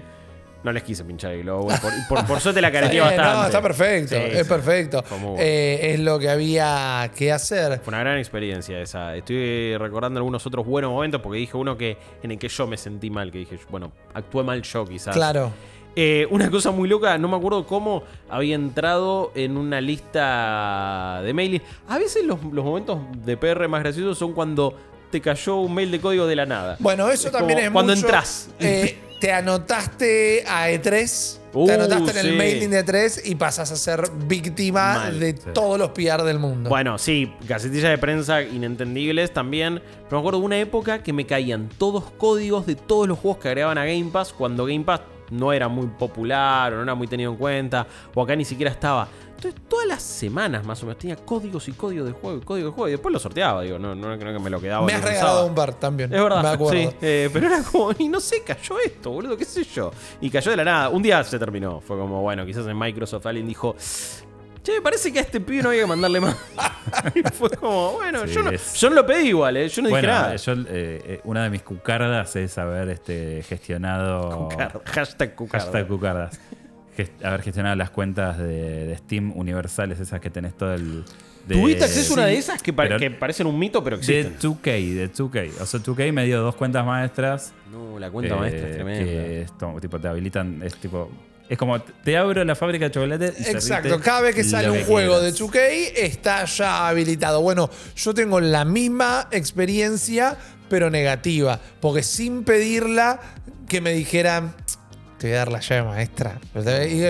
No les quise pinchar el globo. Por, por, por suerte la [laughs] careteé bastante. No, está perfecto, Sí, es sí. perfecto. Bueno. Eh, es lo que había que hacer. Fue una gran experiencia esa. Estoy recordando algunos otros buenos momentos porque dije uno que en el que yo me sentí mal, que dije, bueno, actué mal yo quizás. Claro. Eh, una cosa muy loca, no me acuerdo cómo había entrado en una lista de mailing. A veces los, los momentos de PR más graciosos son cuando te cayó un mail de código de la nada. Bueno, eso Es también es cuando mucho, entras. eh, te anotaste a E3. Uh, te anotaste en el mailing de E3 y pasas a ser víctima Mal, de sí. todos los PR del mundo. Bueno, sí, gacetillas de prensa inentendibles también. Pero me acuerdo de una época que me caían todos códigos de todos los juegos que agregaban a Game Pass cuando Game Pass no era muy popular o no era muy tenido en cuenta o acá ni siquiera estaba. Entonces, todas las semanas más o menos tenía códigos y códigos de juego y códigos de juego y después lo sorteaba, digo, no, no creo que me lo quedaba. me has regalado un par también. Es verdad, Me acuerdo. sí. eh, pero era como, y no sé, cayó esto, boludo, qué sé yo. Y cayó de la nada. Un día se terminó. Fue como, bueno, quizás en Microsoft alguien dijo, che, parece que a este pibe no había que mandarle más. [laughs] y fue como, bueno, Sí, yo, no, es- yo no lo pedí igual, ¿eh? yo no bueno, dije nada. yo, eh, eh, una de mis cucardas es haber este, gestionado. Cucarda, hashtag cucarda. Hashtag cucardas. Gest- haber gestionado las cuentas de, de Steam universales, esas que tenés todo el. de- ¿Tuviste acceso a una de esas que, que parecen un mito, pero De existen? 2K, de 2K. O sea, 2K me dio dos cuentas maestras. No, la cuenta eh, maestra es tremenda. Que es tipo, te habilitan. Es tipo. Es como te abro la fábrica de chocolate. y Exacto, cada vez que sale un juego quieras. de 2K está ya habilitado. Bueno, yo tengo la misma experiencia, pero negativa, porque sin pedirla que me dijeran, te voy a dar la llave maestra. Y,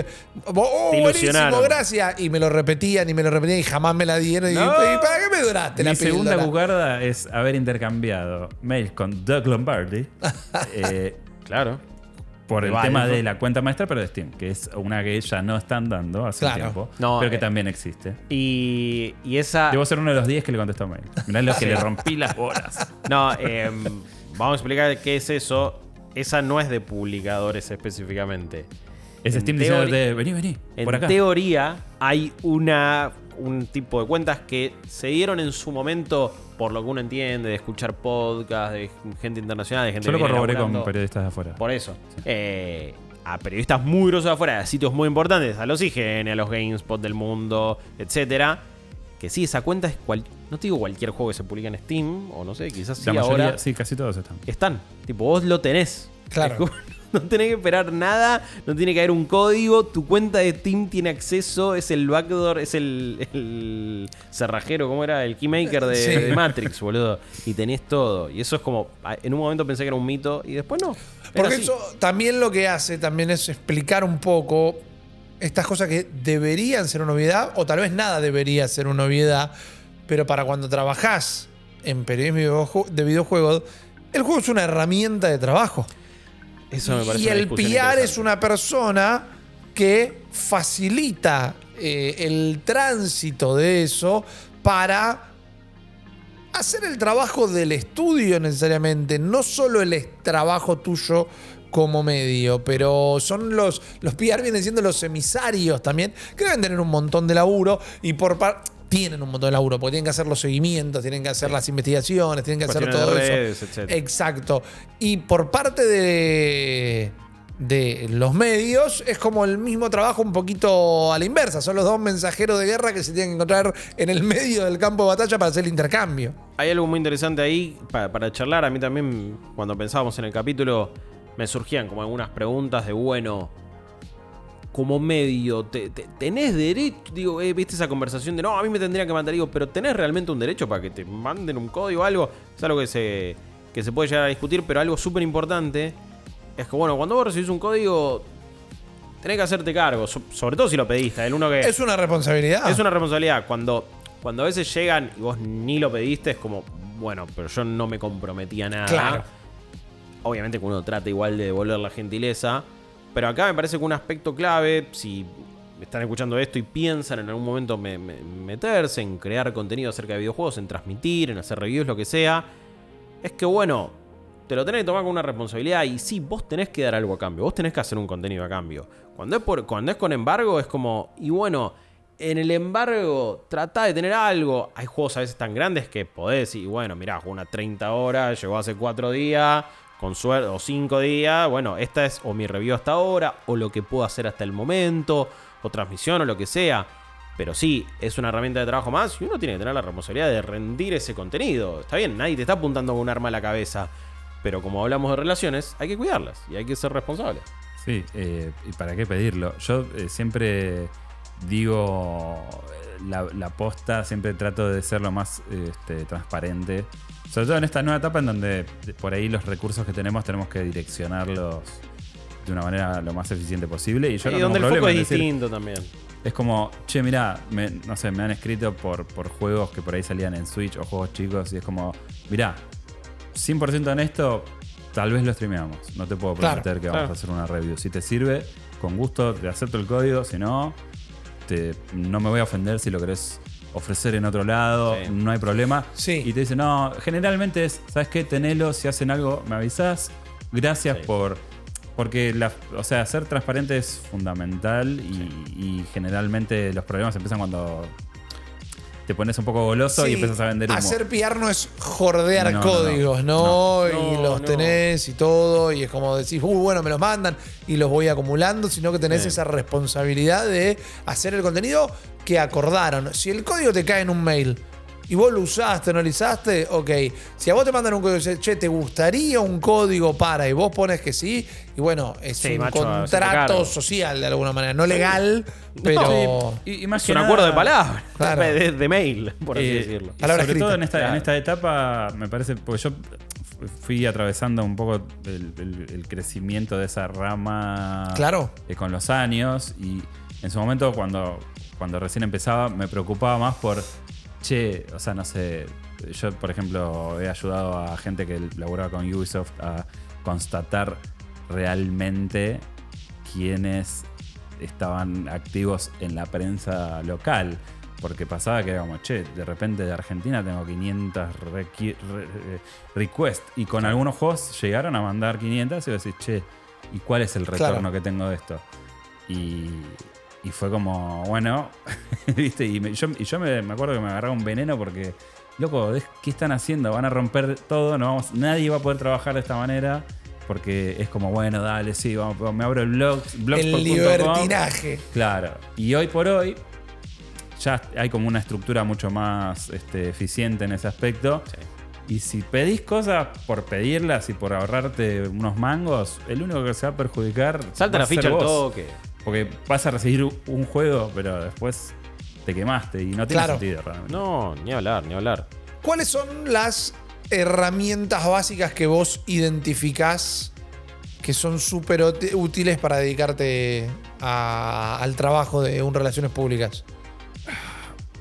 oh, Te buenísimo, gracias. Y me lo repetían y me lo repetían y jamás me la dieron. Y, No. ¿y para qué me duraste la Mi segunda píldora? cucarda es haber intercambiado mails con Doug Lombardi [laughs] eh, Claro. por el tema de la cuenta maestra, pero de Steam, que es una que ya no están dando hace Claro. tiempo, No, pero que eh. también existe. Y, y esa. Debo ser uno de los 10 que le contestó mail. Mirá lo que [laughs] le rompí las bolas. No, em, vamos a explicar qué es eso. Esa no es de publicadores específicamente. Es En Steam diciéndote, vení, vení, En por acá. teoría, hay una, un tipo de cuentas que se dieron en su momento, por lo que uno entiende, de escuchar podcasts, de gente internacional, de gente Yo lo corroboré con periodistas de afuera. Por eso. Eh, a periodistas muy grosos de afuera, a sitios muy importantes, a los IGN, a los GameSpot del mundo, etcétera. Que sí, esa cuenta es cual, no te digo cualquier juego que se publica en Steam, o no sé, quizás sí La mayoría, ahora. sí, casi todos están. Están. Tipo, vos lo tenés. Claro. Como- [laughs] No tenés que esperar nada, no tiene que haber un código, tu cuenta de Steam tiene acceso, es el backdoor, es el, el cerrajero, ¿cómo era? El keymaker de, Sí. de Matrix, boludo. Y tenés todo. Y eso es como, a- en un momento pensé que era un mito y después no. Porque así. eso también lo que hace también es explicar un poco estas cosas que deberían ser una novedad o tal vez nada debería ser una novedad, pero para cuando trabajás en periodismo de videojuegos, el juego es una herramienta de trabajo. Eso me parece y el PR es una persona que facilita eh, el tránsito de eso para hacer el trabajo del estudio necesariamente, no solo el trabajo tuyo como medio, pero son los, los PR vienen siendo los emisarios también, que deben tener un montón de laburo y por par- tienen un montón de laburo, porque tienen que hacer los seguimientos, tienen que hacer las investigaciones, tienen que hacer todo de eso. redes, etcétera. Exacto. Y por parte de, de los medios es como el mismo trabajo un poquito a la inversa. Son los dos mensajeros de guerra que se tienen que encontrar en el medio del campo de batalla para hacer el intercambio. Hay algo muy interesante ahí para, para charlar. A mí también, cuando pensábamos en el capítulo, me surgían como algunas preguntas de, bueno, como medio, te- te- ¿tenés derecho? Digo, eh, ¿viste esa conversación de, no, a mí me tendrían que mandar? Digo, pero ¿tenés realmente un derecho para que te manden un código o algo? Es algo que se, que se puede llegar a discutir, pero algo súper importante es que, bueno, cuando vos recibís un código, tenés que hacerte cargo, so- sobre todo si lo pediste. El uno que... Es una responsabilidad. Es una responsabilidad. Cuando, cuando a veces llegan y vos ni lo pediste, es como, bueno, pero yo no me comprometí a nada. Claro. Obviamente que uno trata igual de devolver la gentileza. Pero acá me parece que un aspecto clave, si están escuchando esto y piensan en algún momento me- me- meterse en crear contenido acerca de videojuegos, en transmitir, en hacer reviews, lo que sea, es que bueno, te lo tenés que tomar con una responsabilidad y sí, vos tenés que dar algo a cambio, vos tenés que hacer un contenido a cambio. Cuando es, cuando es con embargo es como, y bueno, en el embargo trata de tener algo. Hay juegos a veces tan grandes que podés y bueno, mirá, jugó una 30 horas, llegó hace 4 días, con suerte, o 5 días, bueno, esta es o mi review hasta ahora, o lo que puedo hacer hasta el momento, o transmisión, o lo que sea. Pero sí, es una herramienta de trabajo más y uno tiene que tener la responsabilidad de rendir ese contenido. Está bien, nadie te está apuntando con un arma a la cabeza. Pero como hablamos de relaciones, hay que cuidarlas y hay que ser responsable. Sí, eh, ¿y para qué pedirlo? Yo eh, siempre digo la, la posta, siempre trato de ser lo más este, transparente. Sobre todo en esta nueva etapa en donde por ahí los recursos que tenemos tenemos que direccionarlos de una manera lo más eficiente posible. Y yo y no tengo donde el problema foco es decir- distinto también. es como, che, mirá, me- no sé, me han escrito por, por juegos que por ahí salían en Switch o juegos chicos y es como, mirá, 100% honesto, tal vez lo streameamos. No te puedo Claro, prometer que vamos claro. a hacer una review. Si te sirve, con gusto te acepto el código, si no, te- no me voy a ofender si lo querés ofrecer en otro lado, Sí. no hay problema. Sí. Y te dicen, no, generalmente es, ¿sabes qué? Tenelo, si hacen algo, me avisás. Gracias Sí. por... Porque, la, o sea, ser transparente es fundamental y, y generalmente los problemas empiezan cuando te pones un poco goloso y empiezas a vender humo. Hacer PR no es jordear No, no, códigos, ¿no? no. Y No, los no. tenés y todo, y es como decís, uy, bueno, me los mandan y los voy acumulando, sino que tenés Sí. esa responsabilidad de hacer el contenido que acordaron. Si el código te cae en un mail y vos lo usaste, no lo usaste, ok. Si a vos te mandan un código y dices, che, ¿te gustaría un código para? Y vos pones que sí, y bueno, es Sí, un macho, contrato social de alguna manera, no legal, pero... Y, y más Es que un nada- acuerdo de palabras, [laughs] Claro. de, de mail, por así Eh, decirlo. y sobre todo escrita. en esta, Claro. en esta etapa, me parece, porque yo fui atravesando un poco el, el- el crecimiento de esa rama Claro. eh, con los años y en su momento cuando, cuando recién empezaba me preocupaba más por, che, o sea, no sé, yo por ejemplo he ayudado a gente que laburaba con Ubisoft a constatar realmente quiénes estaban activos en la prensa local. Porque pasaba que era como, che, de repente de Argentina tengo 500 requi- re- eh, requests. Y con algunos juegos llegaron a mandar 500 y vos decís, che, ¿y cuál es el retorno Claro. que tengo de esto? Y, y fue como, bueno, [laughs] ¿viste? Y, me- yo, y yo me, me acuerdo que me agarraba un veneno porque, loco, ¿ves ¿qué están haciendo? Van a romper todo, no vamos, nadie va a poder trabajar de esta manera. Porque es como, bueno, dale, sí, vamos, me abro el blog, El libertinaje. Claro. Y hoy por hoy ya hay como una estructura mucho más este, eficiente en ese aspecto. Y si pedís cosas por pedirlas y por ahorrarte unos mangos, el único que se va a perjudicar. Salta va la ficha al toque. Porque vas a recibir un juego, pero después te quemaste y no tiene Claro. sentido realmente. No, ni hablar, ni hablar. ¿Cuáles son las herramientas básicas que vos identificás que son súper útiles para dedicarte a- al trabajo de un relaciones públicas?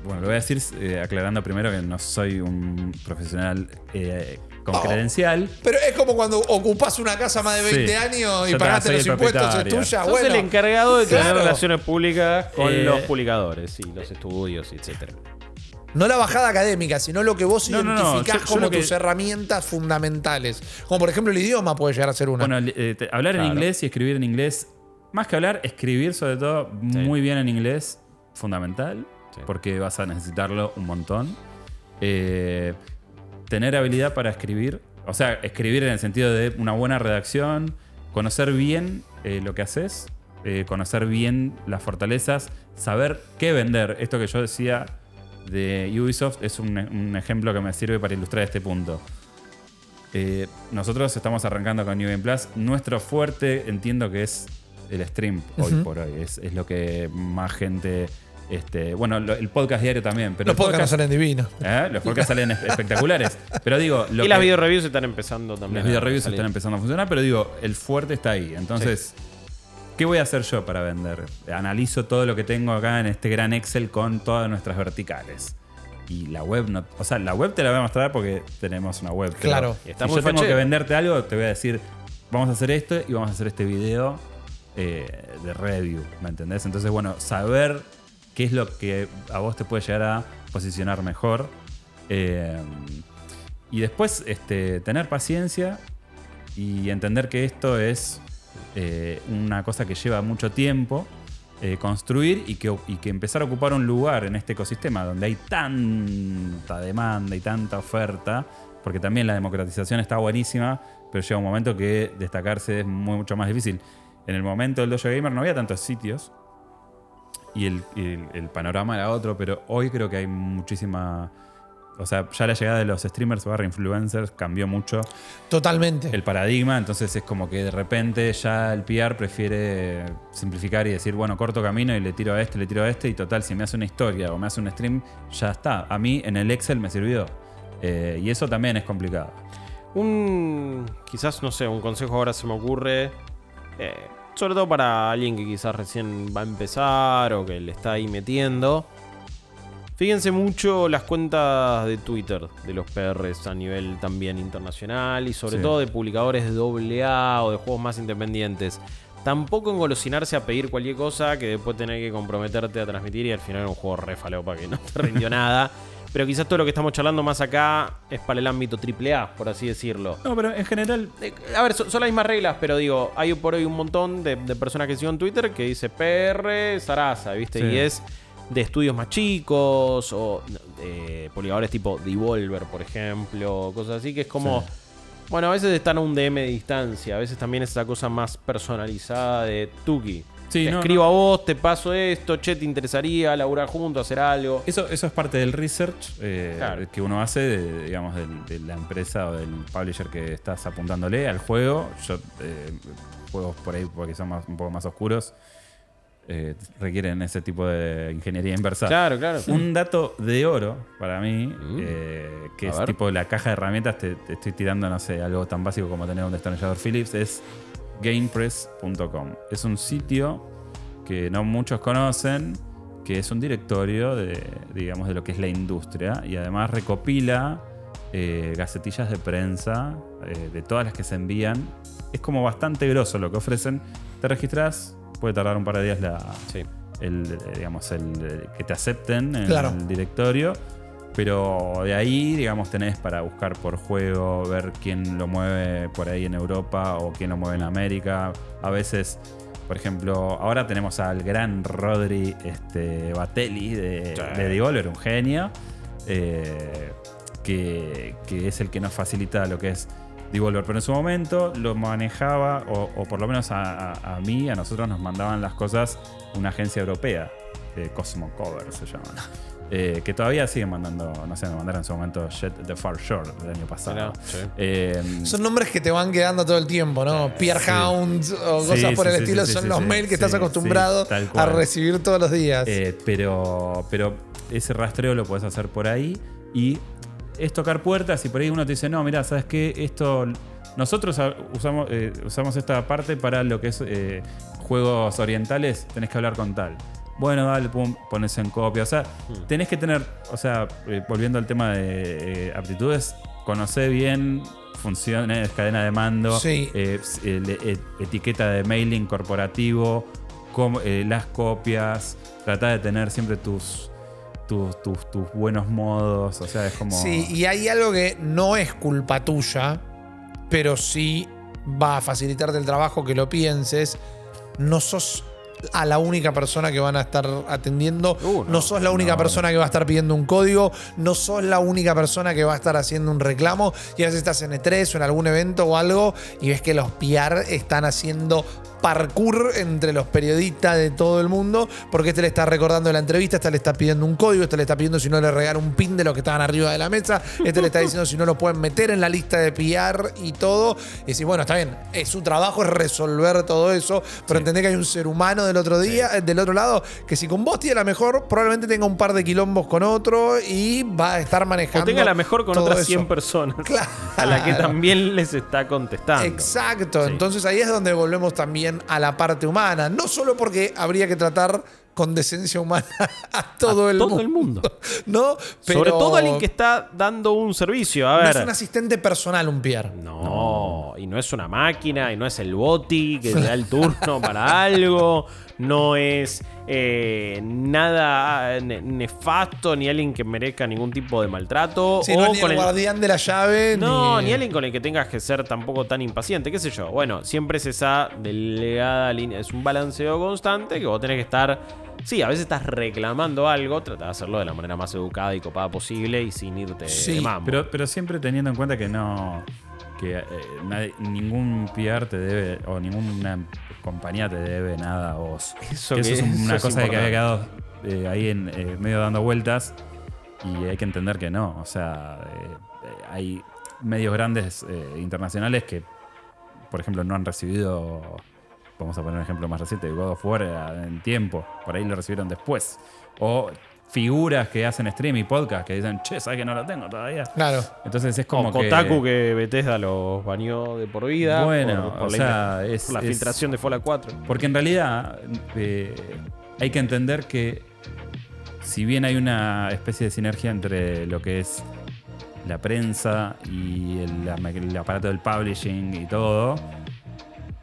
Bueno, lo voy a decir eh, aclarando primero que no soy un profesional eh, con Oh. credencial. Pero es como cuando ocupás una casa más de 20 Sí. años y Yo pagaste los impuestos, es tuya. Sos bueno, el encargado de tener claro. relaciones públicas con Eh, los publicadores y los estudios, etc. no la bajada académica, sino lo que vos No, no, no, identificás yo como que- tus herramientas fundamentales. Como por ejemplo el idioma puede llegar a ser una. Bueno, eh, te- hablar en inglés y escribir en inglés, más que hablar, escribir sobre todo muy bien en inglés, fundamental, Sí. porque vas a necesitarlo un montón. Eh, tener habilidad para escribir, o sea, escribir en el sentido de una buena redacción, conocer bien eh, lo que haces, eh, conocer bien las fortalezas, saber qué vender. Esto que yo decía de Ubisoft es un, un ejemplo que me sirve para ilustrar este punto. Eh, nosotros estamos arrancando con New Game Plus. Nuestro fuerte entiendo que es el stream hoy por hoy. Es, es lo que más gente. Este, bueno, lo- el podcast diario también. Pero Los podcasts podcast- salen divinos. ¿eh? Los podcasts salen es- [laughs] espectaculares. Pero digo, lo y las video reviews están empezando también. las video reviews salir. están empezando a funcionar, pero digo, el fuerte está ahí. Entonces, ¿qué voy a hacer yo para vender? Analizo todo lo que tengo acá en este gran Excel con todas nuestras verticales. Y la web no. O sea, la web te la voy a mostrar porque tenemos una web. pero Claro. Y está si muy yo tengo fachero. que venderte algo, te voy a decir, vamos a hacer esto y vamos a hacer este video eh, de review. ¿Me entendés? Entonces, bueno, saber qué es lo que a vos te puede llegar a posicionar mejor. Eh, y después, este, tener paciencia y entender que esto es eh, una cosa que lleva mucho tiempo eh, construir y que, empezar a ocupar un lugar en este ecosistema donde hay tanta demanda y tanta oferta, porque también la democratización está buenísima, pero llega un momento que destacarse es mucho más difícil. En el momento del Dojo Gamer no había tantos sitios y el, y el- el panorama era otro, pero hoy creo que hay muchísima... O sea, ya la llegada de los streamers barra influencers cambió mucho Totalmente. el paradigma, entonces es como que de repente ya el PR prefiere simplificar y decir, bueno, corto camino y le tiro a este, le tiro a este, y total, si me hace una historia o me hace un stream, ya está. A mí en el Excel me sirvió. Eh, y eso también es complicado. Un. Quizás, no sé, un consejo ahora se me ocurre. eh, sobre todo para alguien que quizás recién va a empezar o que le está ahí metiendo. Fíjense mucho las cuentas de Twitter de los PRs a nivel también internacional y sobre Sí. todo de publicadores de AA o de juegos más independientes. Tampoco engolosinarse a pedir cualquier cosa que después tener que comprometerte a transmitir y al final un juego re falopa que no te rindió [laughs] nada. Pero quizás todo lo que estamos charlando más acá es para el ámbito AAA, por así decirlo. No, pero en general, Eh, A ver, son, son las mismas reglas, pero digo, hay por hoy un montón de, de personas que sigo en Twitter que dice PR Sarasa, ¿viste? Sí. Y es de estudios más chicos o de poligadores tipo Devolver, por ejemplo, cosas así, que es como... Sí. Bueno, a veces están a un DM de distancia, a veces también es esa cosa más personalizada de Tuki. Sí, te no, escribo no. a vos, te paso esto, che, te interesaría laburar juntos, hacer algo. eso, eso es parte del research eh, Claro. que uno hace, de, digamos, de, la empresa o del publisher que estás apuntándole al juego. Yo, eh, juegos por ahí, porque son más- un poco más oscuros, eh, requieren ese tipo de ingeniería inversa. Claro, claro. Un dato de oro para mí, Mm. eh, que es ver. tipo la caja de herramientas, te, te estoy tirando, no sé, algo tan básico como tener un destornillador Phillips, es gamepress.com. Es un sitio que no muchos conocen, que es un directorio de, digamos, de lo que es la industria y además recopila eh, gacetillas de prensa eh, de todas las que se envían. Es como bastante grosso lo que ofrecen. Te registras, puede tardar un par de días la, Sí. el, digamos, el, eh, que te acepten en Claro. el directorio. Pero de ahí, digamos, tenés para buscar por juego, ver quién lo mueve por ahí en Europa o quién lo mueve en América. A veces, por ejemplo, ahora tenemos al gran Rodri este, Batelli de, Sí. de Devolver, un genio, eh, que, que es el que nos facilita lo que es Devolver. Pero en su momento lo manejaba, o, o por lo menos a, a- a mí, a nosotros nos mandaban las cosas una agencia europea, eh, Cosmo Cover se llama. Eh, que todavía siguen mandando, no sé, me mandaron en su momento Jet the Far Shore del año pasado. Sí. Eh, Son nombres que te van quedando todo el tiempo, ¿no? Pierre sí. Hound o Sí, cosas por el sí, estilo sí, son sí, los sí, mails que estás acostumbrado a recibir todos los días. Eh, pero, pero ese rastreo lo puedes hacer por ahí y es tocar puertas y por ahí uno te dice, no, mira, ¿sabes qué? Esto, nosotros usamos, eh, usamos esta parte para lo que es eh, juegos orientales, tenés que hablar con tal. Bueno, dale, pum, pones en copia. O sea, tenés que tener, o sea, eh, volviendo al tema de eh, aptitudes, conocer bien funciones, cadena de mando, Sí. eh, etiqueta de mailing corporativo, eh, las copias, trata de tener siempre tus, tus, tus, tus buenos modos, o sea, es como... Sí, y hay algo que no es culpa tuya, pero sí va a facilitarte el trabajo que lo pienses. No sos a la única persona que van a estar atendiendo, Uh, no, no, sos la única no. persona que va a estar pidiendo un código, no sos la única persona que va a estar haciendo un reclamo y a veces estás en E3 o en algún evento o algo y ves que los PR están haciendo parkour entre los periodistas de todo el mundo porque este le está recordando la entrevista, este le está pidiendo un código, este le está pidiendo si no le regala un pin de los que estaban arriba de la mesa, este le está diciendo si no lo pueden meter en la lista de PR y todo. Y decís, bueno, está bien, es su trabajo es resolver todo eso, pero entendé que hay un ser humano del otro día, eh, del otro lado, que si con vos tiene la mejor, probablemente tenga un par de quilombos con otro y va a estar manejando. O tenga la mejor con otras eso. 100 personas. Claro. A la que también les está contestando. Exacto, Sí. entonces ahí es donde volvemos también a la parte humana. No solo porque habría que tratar con decencia humana [laughs] a todo, A el, todo mundo, el mundo. [laughs] ¿no? Pero Sobre todo alguien que está dando un servicio. A no ver. es un asistente personal un Pierre. No, y no es una máquina, y no es el boti que [laughs] te da el turno para algo, no es eh, nada ah, ne- nefasto, ni alguien que merezca ningún tipo de maltrato. Sí, o no es ni con el el- guardián de la llave. no, ni alguien con el que tengas que ser tampoco tan impaciente, qué sé yo. Bueno, siempre es esa delegada línea, es un balanceo constante que vos tenés que estar... Sí, a veces estás reclamando algo, trata de hacerlo de la manera más educada y copada posible y sin irte Sí, de mambo. Pero, pero siempre teniendo en cuenta que no. que eh, nadie- ningún PR te debe. o ninguna compañía te debe nada a vos. Eso Que que- eso es eso una es cosa que había quedado eh, ahí en eh, medio dando vueltas. Y hay que entender que no. O sea, eh, hay medios grandes internacionales que, por ejemplo, no han recibido. Vamos a poner un ejemplo más reciente, God of War en tiempo. Por ahí lo recibieron después. O figuras que hacen stream y podcast que dicen, che, ¿sabes que no lo tengo todavía? Claro. Entonces es Como como que... Kotaku que Bethesda los bañó de por vida. Bueno, por, por o la, sea, es- por la es- filtración de Fallout 4. Porque en realidad eh, hay que entender que si bien hay una especie de sinergia entre lo que es la prensa y el, el aparato del publishing y todo,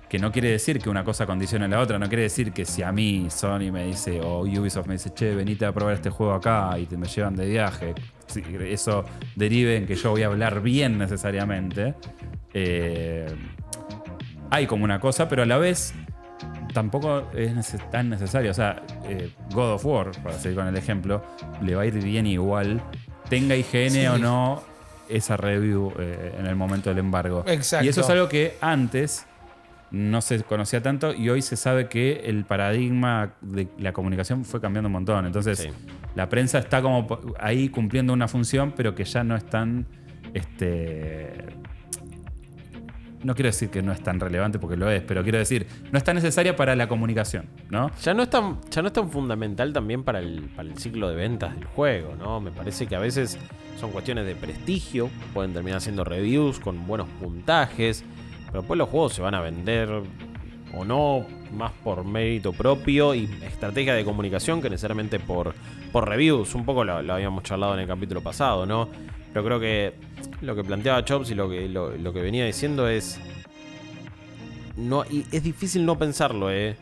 que no quiere decir que una cosa condicione a la otra, no quiere decir que si a mí Sony me dice o Ubisoft me dice, che, venite a probar este juego acá y te me llevan de viaje, eso derive en que yo voy a hablar bien necesariamente. Eh, hay como una cosa, pero a la vez tampoco es tan necesario. O sea, eh, God of War, para seguir con el ejemplo, le va a ir bien igual, tenga IGN Sí. o no esa review eh, en el momento del embargo. Exacto. Y eso es algo que antes no se conocía tanto y hoy se sabe que el paradigma de la comunicación fue cambiando un montón. Entonces, Sí. la prensa está como ahí cumpliendo una función, pero que ya no es tan. Este, no quiero decir que no es tan relevante porque lo es, pero quiero decir, no es tan necesaria para la comunicación, ¿no? Ya no, es tan, ya no es tan fundamental también para el, para el ciclo de ventas del juego, ¿no? Me parece que a veces son cuestiones de prestigio, pueden terminar haciendo reviews con buenos puntajes, pero después los juegos se van a vender o no más por mérito propio y estrategia de comunicación que necesariamente por, por reviews. Un poco lo, lo habíamos charlado en el capítulo pasado, ¿no? Pero creo que lo que planteaba Chops y lo que, lo, lo que venía diciendo es... No, y es difícil no pensarlo, ¿eh?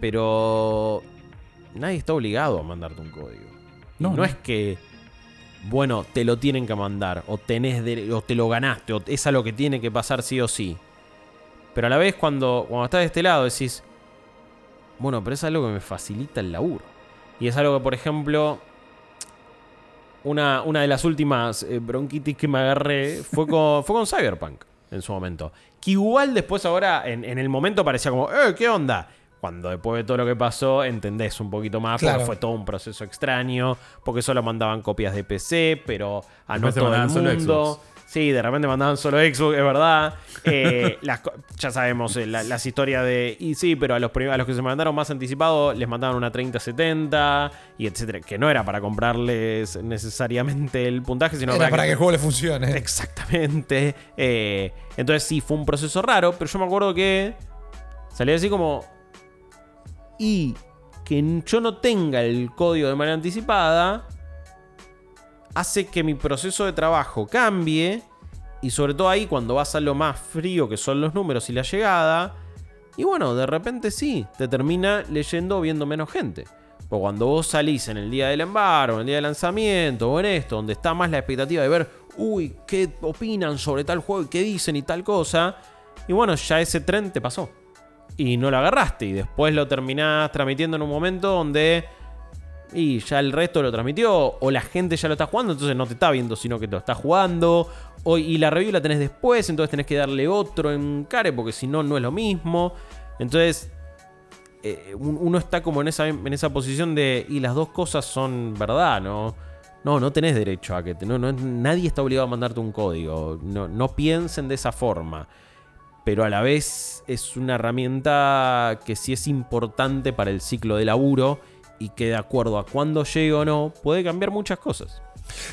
Pero nadie está obligado a mandarte un código. No, No, no. es que, bueno, te lo tienen que mandar, o, tenés o te lo ganaste, o es a lo que tiene que pasar sí o sí. Pero a la vez, cuando, cuando estás de este lado, decís, bueno, pero es algo que me facilita el laburo. Y es algo que, por ejemplo, una, una de las últimas eh, bronquitis que me agarré fue con, [laughs] fue con Cyberpunk en su momento. Que igual después ahora, en, en el momento parecía como, eh, ¿qué onda? Cuando después de todo lo que pasó, entendés un poquito más, Claro. porque fue todo un proceso extraño, porque solo mandaban copias de PC, pero a no Después te todo el mundo. Sí, de repente mandaban solo Xbox, es verdad. Eh, [laughs] las ya sabemos eh, la- las historias de. Y sí, pero a los, prim- a los que se mandaron más anticipado les mandaban una 3070 y etcétera. Que no era para comprarles necesariamente el puntaje, sino Era para que el juego le funcione. Exactamente. Eh, entonces sí, fue un proceso raro, pero yo me acuerdo que salía así como... Y que yo no tenga el código de manera anticipada hace que mi proceso de trabajo cambie. Y sobre todo ahí cuando vas a lo más frío que son los números y la llegada. Y bueno, de repente sí, te termina leyendo o viendo menos gente. Porque cuando vos salís en el día del embargo, en el día del lanzamiento, o en esto, donde está más la expectativa de ver, uy, qué opinan sobre tal juego y qué dicen y tal cosa. Y bueno, ya ese tren te pasó. Y no lo agarraste. Y después lo terminás transmitiendo en un momento donde. Y ya el resto lo transmitió. O la gente ya lo está jugando. Entonces no te está viendo, sino que te lo está jugando. O, y la review la tenés después. Entonces tenés que darle otro en care. Porque si no, no es lo mismo. Entonces. eh, un- uno está como en esa, en esa posición de. Y las dos cosas son verdad, ¿no? No, no tenés derecho a que. te- no, no, nadie está obligado a mandarte un código. No, no piensen de esa forma pero a la vez es una herramienta que sí es importante para el ciclo de laburo y que de acuerdo a cuándo llegue o no, puede cambiar muchas cosas.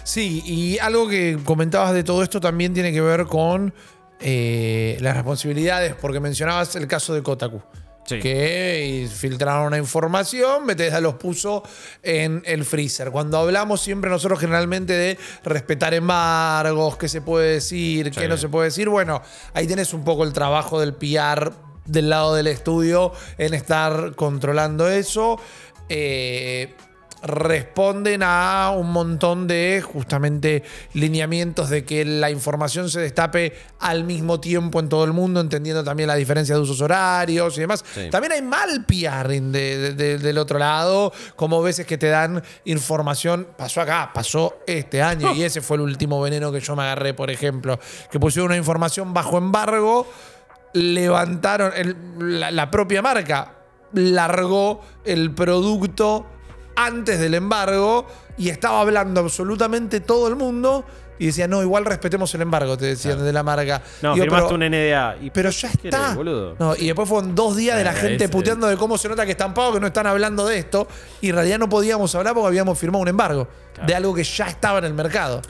Sí, y algo que comentabas de todo esto también tiene que ver con eh, las responsabilidades, porque mencionabas el caso de Kotaku. Sí. Que filtraron una información, Bethesda los puso en el freezer. Cuando hablamos siempre nosotros generalmente de respetar embargos, qué se puede decir, qué no se puede decir, bueno, ahí tenés un poco el trabajo del PR del lado del estudio en estar controlando eso. eh, responden a un montón de justamente lineamientos de que la información se destape al mismo tiempo en todo el mundo, entendiendo también la diferencia de usos horarios y demás. Sí. También hay mal de- de- de- del otro lado, como veces que te dan información, pasó acá, pasó este año, y [laughs] ese fue el último veneno que yo me agarré, por ejemplo, que pusieron una información bajo embargo, levantaron el- la, la propia marca, largó el producto antes del embargo y estaba hablando absolutamente todo el mundo y decía, no, igual respetemos el embargo, te decían de la marca. No, Digo, firmaste pero- un NDA. Y, pero ya ¿qué está. querés, boludo? No, y después fueron dos días de la Eh, gente ese- puteando de cómo se nota que están pagos, que no están hablando de esto. Y en realidad no podíamos hablar porque habíamos firmado un embargo Claro. de algo que ya estaba en el mercado.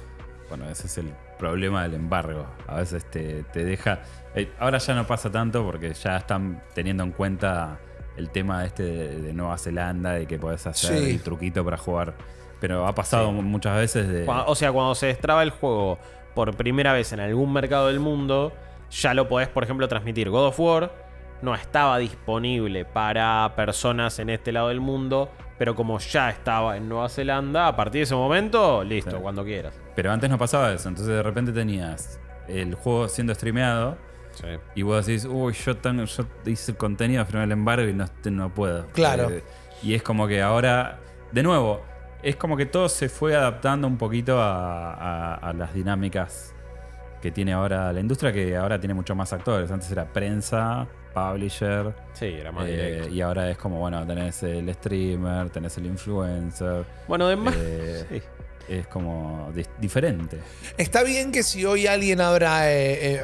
Bueno, ese es el problema del embargo. A veces te, te deja. eh, ahora ya no pasa tanto porque ya están teniendo en cuenta el tema este de, de Nueva Zelanda, de que podés hacer Sí. el truquito para jugar. Pero ha pasado muchas veces de. Cuando- o sea, cuando se destraba el juego por primera vez en algún mercado del mundo, ya lo podés, por ejemplo, transmitir. God of War no estaba disponible para personas en este lado del mundo, pero como ya estaba en Nueva Zelanda, a partir de ese momento, listo, Sí. cuando quieras. Pero antes no pasaba eso. Entonces de repente tenías el juego siendo streameado. Sí. Y vos decís, uy, yo, tan- yo hice el contenido, firmé el embargo y no, no puedo. Claro. Eh, y es como que ahora, de nuevo, es como que todo se fue adaptando un poquito a, a- a las dinámicas que tiene ahora la industria, que ahora tiene muchos más actores. Antes era prensa, publisher, Sí, era más eh, directo. y ahora es como, bueno, tenés el streamer, tenés el influencer. Bueno, además. eh, sí. Es como di- diferente. Está bien que si hoy alguien abra, eh, eh,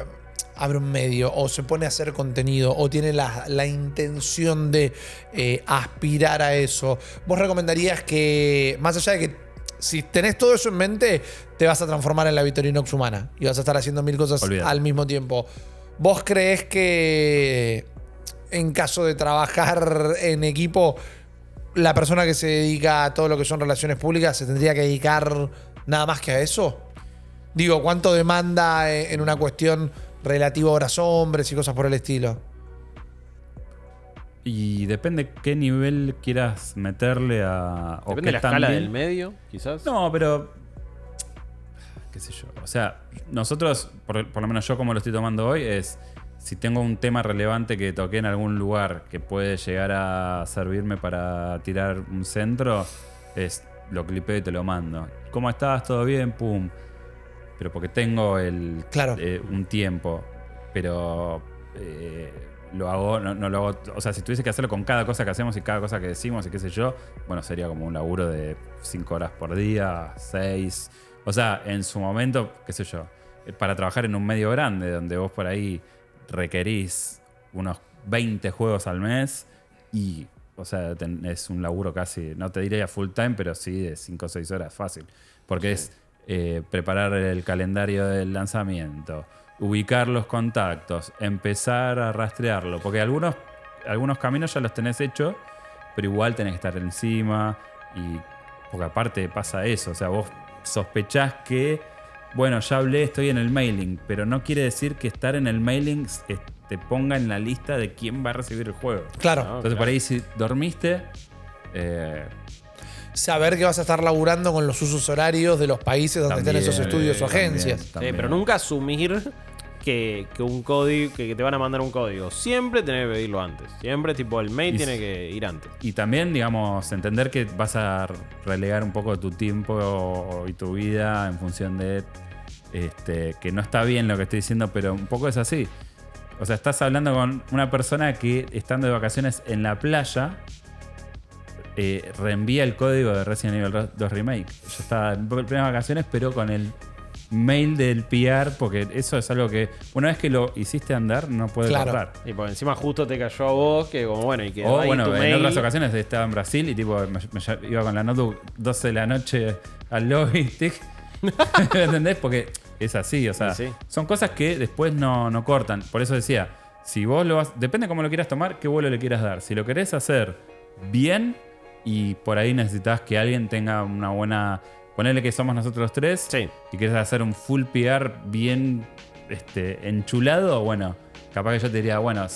abre un medio o se pone a hacer contenido o tiene la, la intención de eh, aspirar a eso, vos recomendarías que, más allá de que si tenés todo eso en mente, te vas a transformar en la Victorinox humana y vas a estar haciendo mil cosas al mismo tiempo. ¿Vos crees que en caso de trabajar en equipo, la persona que se dedica a todo lo que son relaciones públicas se tendría que dedicar nada más que a eso? Digo, ¿cuánto demanda eh, en una cuestión relativa a horas hombres y cosas por el estilo? Y depende qué nivel quieras meterle a. o Depende qué de la escala bien- del medio, quizás. No, pero. qué sé yo. O sea, nosotros, por, por lo menos yo como lo estoy tomando hoy, es. Si tengo un tema relevante que toqué en algún lugar que puede llegar a servirme para tirar un centro, es lo clipeo y te lo mando. ¿Cómo estás? ¿Todo bien? Pum. Pero porque tengo el Claro. eh, un tiempo. Pero eh, lo hago, no, no lo hago. O sea, si tuviese que hacerlo con cada cosa que hacemos y cada cosa que decimos y qué sé yo, bueno, sería como un laburo de 5 horas por día, 6. O sea, en su momento, qué sé yo, eh, para trabajar en un medio grande donde vos por ahí requerís unos 20 juegos al mes y, o sea, es un laburo casi, no te diría full time, pero sí de 5 o 6 horas, fácil. Porque es eh, preparar el calendario del lanzamiento, ubicar los contactos, empezar a rastrearlo, porque algunos, algunos caminos ya los tenés hechos, pero igual tenés que estar encima y porque aparte pasa eso, o sea, vos sospechás que, bueno, ya hablé, estoy en el mailing, pero no quiere decir que estar en el mailing te ponga en la lista de quién va a recibir el juego. Claro, No. Entonces por ahí si dormiste, eh, saber que vas a estar laburando con los usos horarios de los países donde estén también, esos estudios o también, agencias. Sí, pero nunca asumir que, que un código, que, que te van a mandar un código. Siempre tenés que pedirlo antes. Siempre, tipo, el mail Y tiene que ir antes. Y también, digamos, entender que vas a relegar un poco tu tiempo y tu vida en función de este, que no está bien lo que estoy diciendo, pero un poco es así. O sea, estás hablando con una persona que estando de vacaciones en la playa eh, reenvía el código de Resident Evil 2 Remake. Yo estaba en plenas vacaciones, pero con el mail del PR, porque eso es algo que una vez que lo hiciste andar, no puede Claro. cortar. Y por encima justo te cayó a vos, que como bueno, y quedó O ahí bueno, tu en mail. otras ocasiones estaba en Brasil y tipo me, iba con la notebook 12 de la noche al lobby, [laughs] tic. ¿Me entendés? Porque es así, o sea, Sí, sí. son cosas que después no, no cortan. Por eso decía, si vos lo vas, depende cómo lo quieras tomar, qué vuelo le quieras dar. Si lo querés hacer bien y por ahí necesitas que alguien tenga una buena, ponerle que somos nosotros tres Sí. y quieres hacer un full PR bien este, enchulado, bueno, capaz que yo te diría, bueno,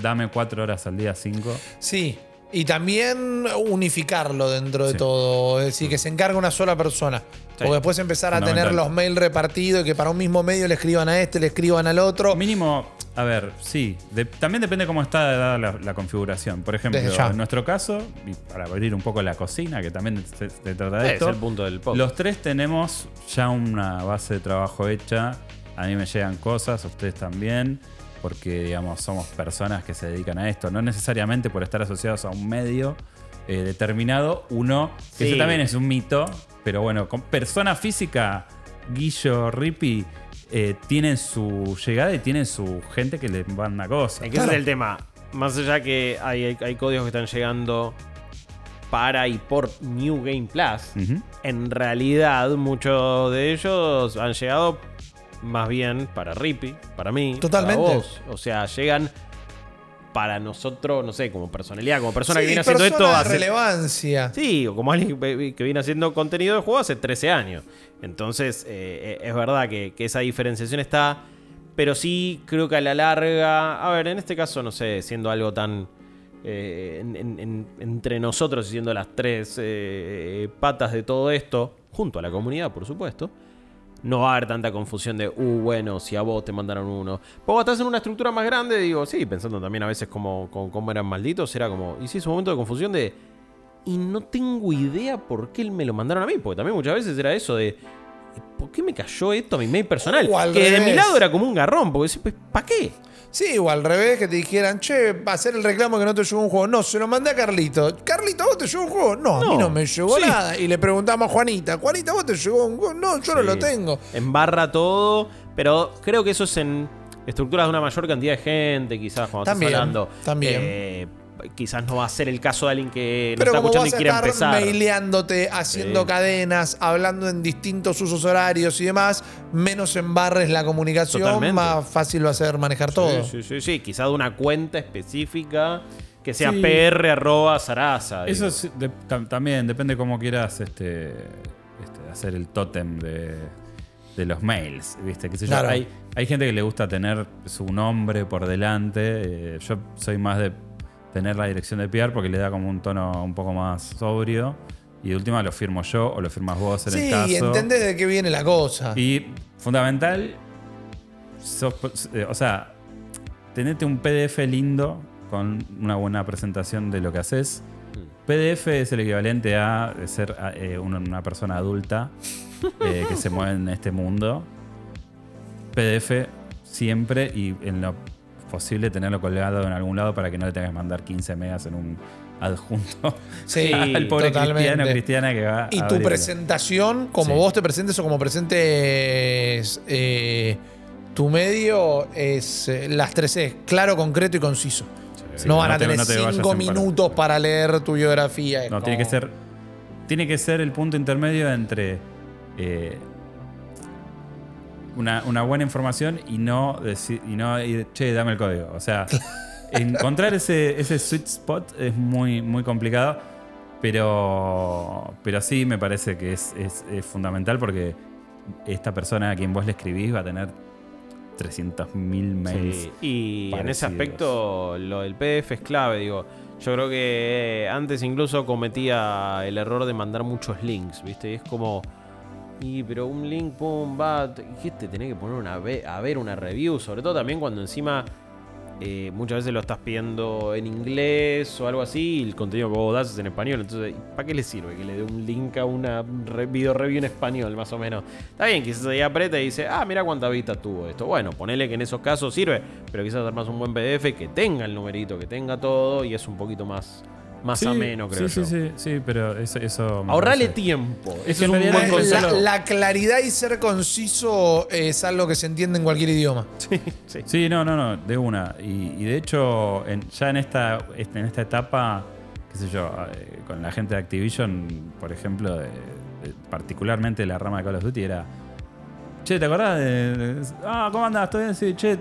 dame cuatro horas al día, cinco. Sí. Y también unificarlo dentro de Sí. todo. Es decir, que se encargue una sola persona. Porque después empezar a tener los mails repartidos y que para un mismo medio le escriban a este, le escriban al otro. Mínimo, a ver, sí. de- también depende cómo está dada la, la configuración. Por ejemplo, en nuestro caso, y para abrir un poco la cocina, que también se, se trata de Es esto. el punto del podcast. Los tres tenemos ya una base de trabajo hecha. A mí me llegan cosas, a ustedes también. Porque, digamos, somos personas que se dedican a esto. No necesariamente por estar asociados a un medio eh, determinado. Uno, que Sí. eso también es un mito. Pero bueno, con persona física, Guillo, Rippy, eh, tienen su llegada y tienen su gente que les manda cosas. Es que ese es el tema. Más allá que hay, hay, hay códigos que están llegando para y por New Game Plus, en realidad muchos de ellos han llegado más bien para Rippy, para mí, Totalmente. para vos. O sea, llegan para nosotros, no sé, como personalidad, como persona que viene haciendo esto hace relevancia. Sí, o como alguien que que viene haciendo contenido de juego hace 13 años. Entonces, eh, es verdad que, esa diferenciación está. Pero sí, creo que a la larga. A ver, en este caso, no sé, siendo algo tan. eh, en- en- en- entre nosotros y siendo las tres eh, patas de todo esto, junto a la comunidad, por supuesto. No va a haber tanta confusión de, uh, bueno, si a vos te mandaron uno. Porque estás en una estructura más grande, digo, sí, pensando también a veces como, como, como eran malditos, era como, y sí, es un momento de confusión de, y no tengo idea por qué me lo mandaron a mí, porque también muchas veces era eso de, ¿por qué me cayó esto a mi mail personal? O al que de mi lado era como un garrón, porque decís, pues, ¿para qué? Sí, o al revés, que te dijeran, che, va a hacer el reclamo que no te llegó un juego. No, se lo mandé a Carlito. Carlito, ¿a vos te llegó un juego? No, a mí No. no me llegó Sí. nada. Y le preguntamos a Juanita, Juanita, ¿a vos te llegó un juego? No, yo no Sí. lo tengo. Embarra todo, pero creo que eso es en estructuras de una mayor cantidad de gente, quizás cuando También, estás hablando. también. eh, quizás no va a ser el caso de alguien que Pero está escuchando vas y a quiere estar empezar. maileándote, haciendo Sí. cadenas, hablando en distintos usos horarios y demás, menos embarres la comunicación, Totalmente. más fácil va a ser manejar todo. Sí, sí, sí, sí. Quizás de una cuenta específica que sea Sí. pr arroba Sarasa. Eso de- también depende cómo quieras este, este, hacer el tótem de, de los mails. ¿viste? ¿Qué sé yo? Claro. Hay, hay gente que le gusta tener su nombre por delante. eh, yo soy más de tener la dirección de PR porque le da como un tono un poco más sobrio. Y de última lo firmo yo o lo firmas vos en Sí, el caso. y entendés de qué viene la cosa. Y fundamental, sos- eh, o sea, tenete un PDF lindo con una buena presentación de lo que haces. PDF es el equivalente a ser eh, una, una persona adulta eh, que se mueve en este mundo. PDF siempre y en lo posible tenerlo colgado en algún lado para que no le tengas que mandar 15 megas en un adjunto [laughs] Sí, al pobre totalmente. cristiano o cristiana que va Y a tu abrirlo. presentación, como Sí. vos te presentes o como presentes eh, tu medio, es eh, las tres es claro, concreto y conciso. Sí, no van a te- tener no te vayas cinco en para- minutos para leer tu biografía. No, tiene que ser. Tiene que ser el punto intermedio entre eh, una, una buena información y no decir, y no ir, che, dame el código. O sea, [laughs] encontrar ese, ese sweet spot es muy, muy complicado. Pero, pero sí me parece que es, es- es fundamental porque esta persona a quien vos le escribís va a tener 300.000 mails. Sí, Y en ese aspecto, lo del PDF es clave, digo. Yo creo que antes incluso cometía el error de mandar muchos links, ¿viste? Y es como. Y pero un link, pum, va. ¿Qué te tenés que poner una a ver una review? Sobre todo también cuando encima eh, muchas veces lo estás pidiendo en inglés o algo así y el contenido que vos das es en español. Entonces, ¿para qué le sirve que le dé un link a una re- video review en español, más o menos? Está bien, quizás ahí aprieta y dice, ah, mira cuánta vista tuvo esto. Bueno, ponele que en esos casos sirve, pero quizás armas un buen PDF que tenga el numerito, que tenga todo y es un poquito más, más Sí, ameno, creo sí, yo. sí, sí, sí, pero eso. eso Ahorrale tiempo. Es Eso es un buen La, consejo. la claridad y ser conciso es algo que se entiende en cualquier idioma. [laughs] Sí. Sí, no, no, no, de una. Y, y de hecho, en- ya en esta, este- en esta etapa, qué sé yo, eh, con la gente de Activision, por ejemplo, de- de- particularmente la rama de Call of Duty, era. Che, ¿te acordás de.? ah, ¿cómo andás? ¿Todo bien? Sí, che,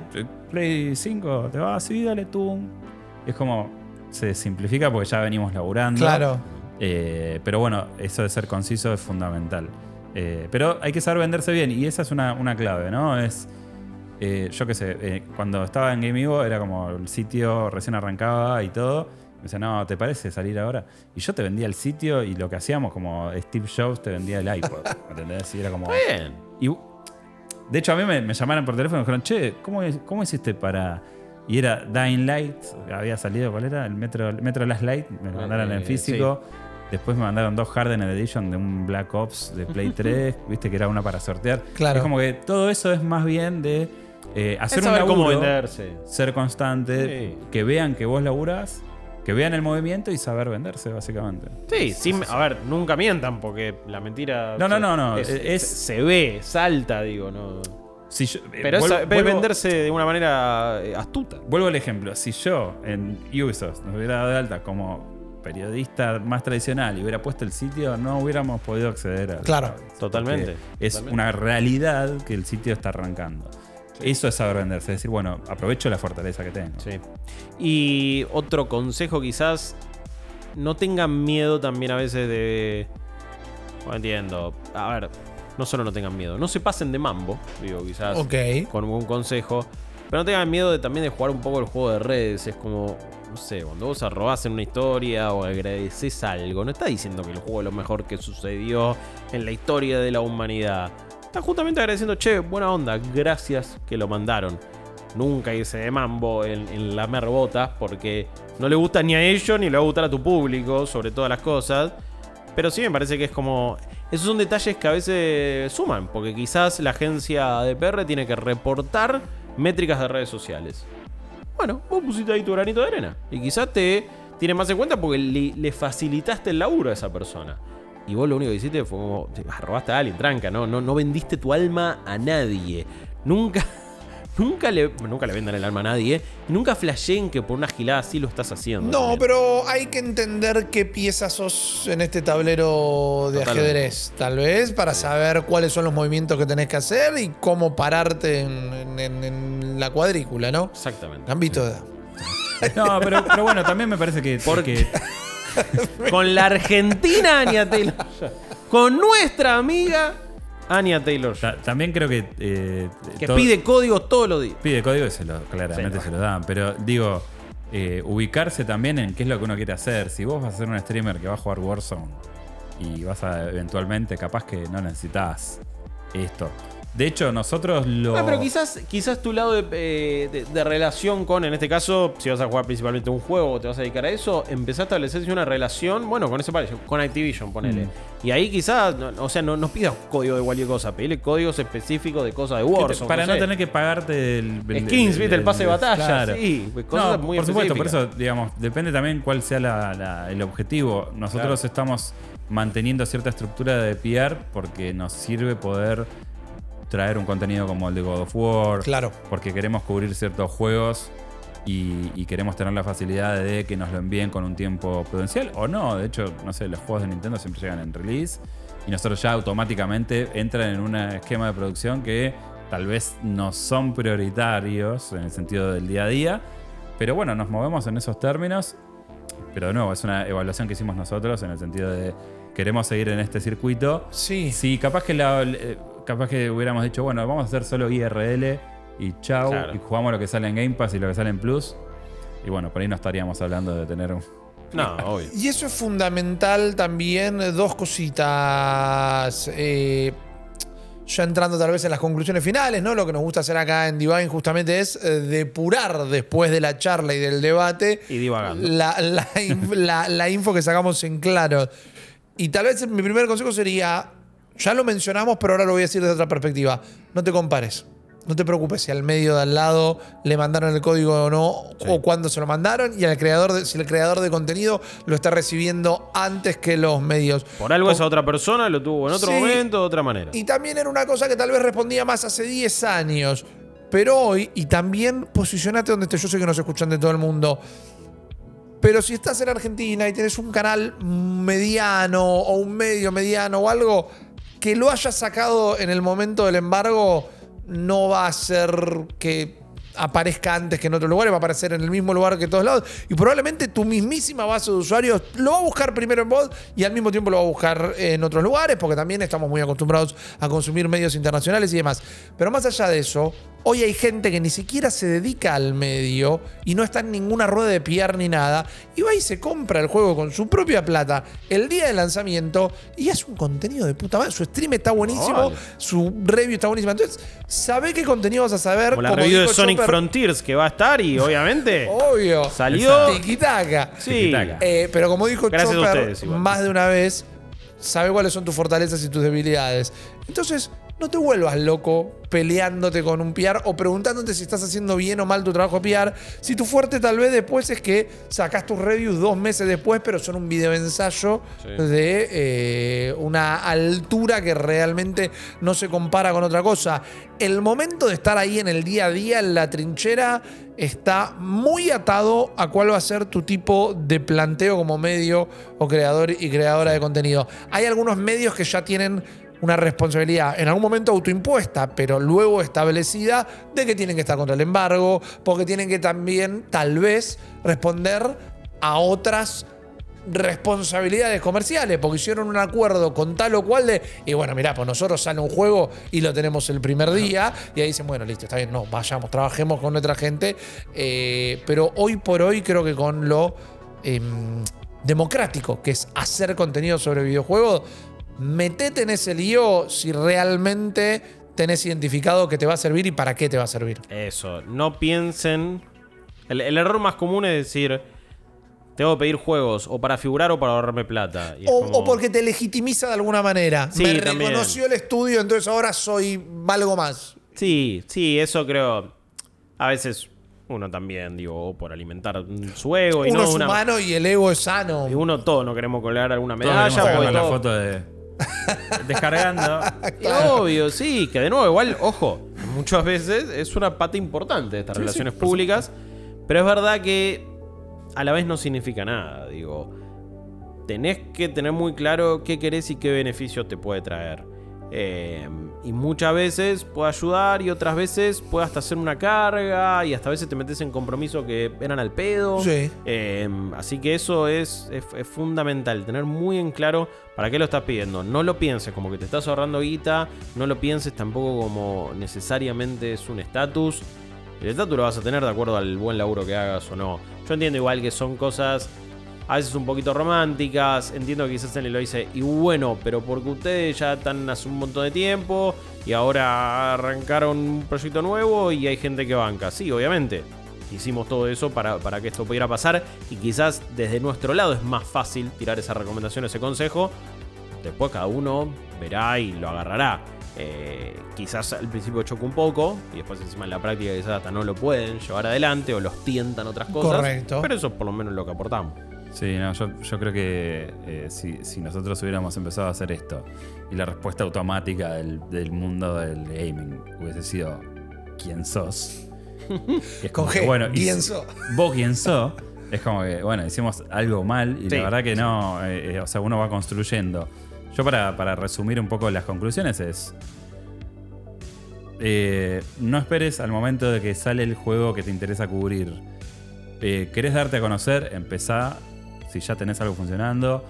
Play 5, ¿te va? Sí, dale tú. Es como. Se simplifica porque ya venimos laburando. Claro. Eh, pero bueno, eso de ser conciso es fundamental. Eh, pero hay que saber venderse bien y esa es una, una clave, ¿no? Es, eh, yo qué sé, cuando estaba en Game Evo era como el sitio recién arrancaba y todo. Me decía, no, ¿te parece salir ahora? Y yo te vendía el sitio y lo que hacíamos, como Steve Jobs te vendía el iPod. [laughs] ¿Entendés? Y era como. Bien. Y, de hecho, a mí me, me llamaron por teléfono y me dijeron, che, ¿cómo, ¿cómo hiciste para.? Y era Dying Light, había salido, ¿cuál era? El Metro, el Metro Last Light, me lo mandaron en físico. Después me mandaron dos Hardened Edition de un Black Ops de Play [laughs] 3, viste que era una para sortear. Claro. Es como que todo eso es más bien de eh, hacer Es un saber cómo laburo, venderse. ser constante, Sí. que vean que vos laburás, que vean el movimiento y saber venderse, básicamente. Sí, sin- a ver, nunca mientan porque la mentira. No, no, no, no, es- es- se ve, salta, digo, no. Si yo- eh, Pero es, vuelvo- venderse de una manera eh, astuta. Vuelvo al ejemplo. Si yo en Ubisoft nos hubiera dado de alta como periodista más tradicional y hubiera puesto el sitio, no hubiéramos podido acceder a. Claro. Totalmente, Es totalmente. una realidad que el sitio está arrancando. Eso es saber venderse. Es decir, bueno, aprovecho la fortaleza que tengo. Sí. Y otro consejo, quizás. No tengan miedo también a veces de. No entiendo. A ver, no solo no tengan miedo, no se pasen de mambo, digo, quizás. Con un consejo. Pero no tengan miedo de también de jugar un poco el juego de redes. Es como, no sé, cuando vos arrobás en una historia o agradeces algo, no está diciendo que el juego es lo mejor que sucedió en la historia de la humanidad. Está justamente agradeciendo, che, buena onda, gracias que lo mandaron. Nunca irse de mambo en, en lamer botas porque no le gusta ni a ellos ni le va a gustar a tu público, sobre todas las cosas. Pero sí me parece que es como. Esos son detalles que a veces suman, porque quizás la agencia de PR tiene que reportar métricas de redes sociales. Bueno, vos pusiste ahí tu granito de arena. Y quizás te tiene más en cuenta porque le, facilitaste el laburo a esa persona. Y vos lo único que hiciste fue como. Robaste a alguien, tranca, ¿no? No, no vendiste tu alma a nadie. Nunca. Nunca le, nunca le vendan el alma a nadie. Y nunca flasheen que por una gilada así lo estás haciendo. No, también. pero hay que entender qué piezas sos en este tablero de Totalmente. ajedrez, tal vez, para saber cuáles son los movimientos que tenés que hacer y cómo pararte en, en- en- en la cuadrícula, ¿no? Exactamente. Gambito de edad. No, pero, pero bueno, también me parece que. Porque- que- [laughs] Con la Argentina, Anya Taylor. [laughs] Con nuestra amiga, Anya Taylor. ta- también creo que. eh, Que todo- pide códigos todos los días. Pide código y se lo, claramente Sí. se lo dan. Pero digo, eh, ubicarse también en qué es lo que uno quiere hacer. Si vos vas a ser un streamer que va a jugar Warzone y vas a eventualmente, capaz que no necesitas esto. De hecho, nosotros lo. Ah, pero quizás, quizás tu lado de, eh, de- de relación con, en este caso, si vas a jugar principalmente un juego o te vas a dedicar a eso, empezás a establecer una relación, bueno, con ese parejo, con Activision, ponele. Mm. Y ahí quizás, no- o sea, no, no pidas código de cualquier cosa, pedile códigos específicos de cosas de Warzone. para no, sé. tener que pagarte el, el- Skins, ¿viste? El pase de batalla, claro. sí, cosas No, muy por supuesto, por eso, digamos, depende también cuál sea la- la- el objetivo. Nosotros Claro. estamos manteniendo cierta estructura de PR porque nos sirve poder traer un contenido como el de God of War. Claro. Porque queremos cubrir ciertos juegos y, y queremos tener la facilidad de que nos lo envíen con un tiempo prudencial o no. De hecho, no sé, los juegos de Nintendo siempre llegan en release y nosotros ya automáticamente entran en un esquema de producción que tal vez no son prioritarios en el sentido del día a día. Pero bueno, nos movemos en esos términos. Pero de nuevo, es una evaluación que hicimos nosotros en el sentido de queremos seguir en este circuito. Sí. Sí, capaz que, la- eh, capaz que hubiéramos dicho, bueno, vamos a hacer solo IRL y chau, Claro. y jugamos lo que sale en Game Pass y lo que sale en Plus. Y bueno, por ahí no estaríamos hablando de tener un... No, [laughs] obvio. Y eso es fundamental también, eh, dos cositas. eh, ya entrando tal vez en las conclusiones finales, ¿no? Lo que nos gusta hacer acá en Divine justamente es eh, depurar después de la charla y del debate Y divagando. la, la- [laughs] la info que sacamos en claro. Y tal vez mi primer consejo sería, ya lo mencionamos, pero ahora lo voy a decir desde otra perspectiva. No te compares. No te preocupes si al medio de al lado le mandaron el código o no, o cuándo se lo mandaron, y al creador de- si el creador de contenido lo está recibiendo antes que los medios. Por algo esa otra persona lo tuvo en otro Sí. momento, de otra manera. Y también era una cosa que tal vez respondía más hace 10 años. Pero hoy, y también posicionate donde esté, yo sé que nos escuchan de todo el mundo. Pero si estás en Argentina y tenés un canal mediano o un medio mediano o algo, que lo hayas sacado en el momento del embargo no va a hacer que aparezca antes que en otros lugares, va a aparecer en el mismo lugar que todos lados. Y probablemente tu mismísima base de usuarios lo va a buscar primero en vos y al mismo tiempo lo va a buscar en otros lugares, porque también estamos muy acostumbrados a consumir medios internacionales y demás. Pero más allá de eso, Hoy hay gente que ni siquiera se dedica al medio y no está en ninguna rueda de PR ni nada. Y va y se compra el juego con su propia plata el día de lanzamiento y hace un contenido de puta madre. Su stream está buenísimo, Vale. su review está buenísima. Entonces, sabe qué contenido vas a saber. Como la como review de Sonic Chopper, Frontiers que va a estar y obviamente [laughs] Obvio. salió. Tiki-taka. Sí. Eh, pero como dijo Gracias Chopper ustedes, más de una vez, sabe cuáles son tus fortalezas y tus debilidades. Entonces, no te vuelvas loco peleándote con un PR o preguntándote si estás haciendo bien o mal tu trabajo PR. Si tu fuerte tal vez después es que sacas tus reviews dos meses después, pero son un video ensayo Sí. de eh, una altura que realmente no se compara con otra cosa. El momento de estar ahí en el día a día, en la trinchera, está muy atado a cuál va a ser tu tipo de planteo como medio o creador y creadora de contenido. Hay algunos medios que ya tienen una responsabilidad en algún momento autoimpuesta, pero luego establecida de que tienen que estar contra el embargo, porque tienen que también tal vez responder a otras responsabilidades comerciales, porque hicieron un acuerdo con tal o cual de, y bueno, mirá, pues nosotros sale un juego y lo tenemos el primer día, y ahí dicen, bueno, listo, está bien, no, vayamos, trabajemos con nuestra gente, eh, pero hoy por hoy creo que con lo em, democrático, que es hacer contenido sobre videojuegos, metete en ese lío si realmente tenés identificado que te va a servir y para qué te va a servir. Eso, no piensen. El, el error más común es decir, tengo que pedir juegos o para figurar o para ahorrarme plata. Y O, como- o porque te legitimiza de alguna manera. Sí, Me también. reconoció el estudio, entonces ahora soy valgo más. Sí, sí, eso creo. A veces uno también, digo, o por alimentar su ego y Uno no es una. humano y el ego es sano. Y uno todos no queremos colgar alguna Todos medalla. queremos porque sacarnos la todo- foto de. [laughs] descargando. Obvio, sí, que de nuevo, igual, ojo, muchas veces es una pata importante de estas relaciones públicas, pero es verdad que a la vez no significa nada, digo. Tenés que tener muy claro qué querés y qué beneficio te puede traer. Eh, y muchas veces puede ayudar y otras veces puede hasta ser una carga y hasta a veces te metes en compromisos que eran al pedo. Sí. Eh, así que eso es, es- es fundamental, tener muy en claro para qué lo estás pidiendo. No lo pienses como que te estás ahorrando guita, no lo pienses tampoco como necesariamente es un estatus. El estatus lo vas a tener de acuerdo al buen laburo que hagas o no. Yo entiendo igual que son cosas a veces un poquito románticas. Entiendo que quizás él lo dice, y bueno, pero porque ustedes ya están hace un montón de tiempo y ahora arrancaron un proyecto nuevo y hay gente que banca. Sí, obviamente. Hicimos todo eso para, para que esto pudiera pasar y quizás desde nuestro lado es más fácil tirar esa recomendación, ese consejo. Después cada uno verá y lo agarrará. Eh, quizás al principio choca un poco y después encima en la práctica quizás hasta no lo pueden llevar adelante o los tientan otras cosas. Correcto. Pero eso es por lo menos lo que aportamos. Sí, no, yo, yo creo que eh, si, si nosotros hubiéramos empezado a hacer esto y la respuesta automática del, del mundo del gaming hubiese sido ¿quién sos? Es que, ¿quién sos? Vos quién sos. Es como que, bueno, hicimos algo mal y Sí, la verdad que no, eh, eh, o sea, uno va construyendo. Yo para, para resumir un poco las conclusiones es, eh, no esperes al momento de que sale el juego que te interesa cubrir. Eh, ¿Querés darte a conocer? Empezá, si ya tenés algo funcionando.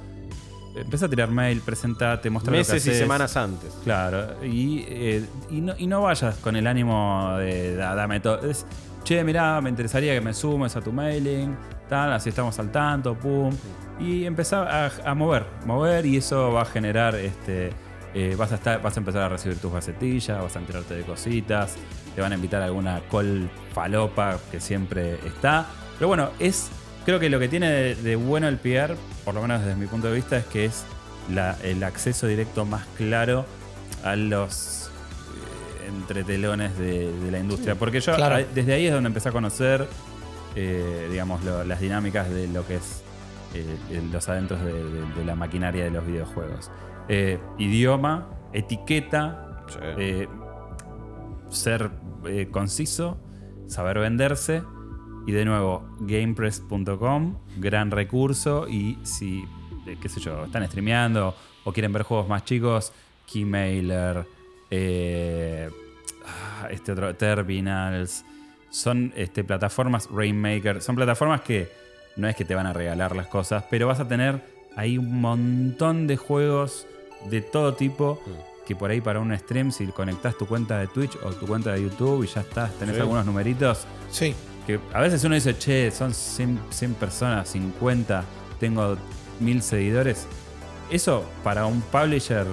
Empezá a tirar mail, presentate, lo que Meses y semanas antes. Claro, y, eh, y, no, y no vayas con el ánimo de "Da- dame todo. Es, che, mirá, me interesaría que me sumes a tu mailing, tal, así estamos al tanto, pum. Y empezar a, a mover, mover, y eso va a generar este. eh, vas, a estar, vas a empezar a recibir tus gacetillas, vas a enterarte de cositas, te van a invitar a alguna call falopa que siempre está. Pero bueno, es. Creo que lo que tiene de, de bueno el PR, por lo menos desde mi punto de vista, es que es la- el acceso directo más claro a los eh, entretelones de, de la industria. Porque yo Claro. a- desde ahí es donde empecé a conocer, eh, digamos, lo- las dinámicas de lo que es eh, los adentros de, de- de la maquinaria de los videojuegos. Eh, idioma, etiqueta, eh, ser eh, conciso, saber venderse. Y de nuevo, gamepress.com, gran recurso. Y si, eh, qué sé yo, están streameando o quieren ver juegos más chicos, Keymailer, eh, ah, este otro, Terminals. Son este, plataformas, Rainmaker. Son plataformas que no es que te van a regalar las cosas, pero vas a tener ahí un montón de juegos de todo tipo que por ahí para un stream, si conectás tu cuenta de Twitch o tu cuenta de YouTube y ya estás, tenés Sí. algunos numeritos, Sí. Que a veces uno dice, che, son 100, 100 personas, 50, tengo 1000 seguidores. Eso para un publisher.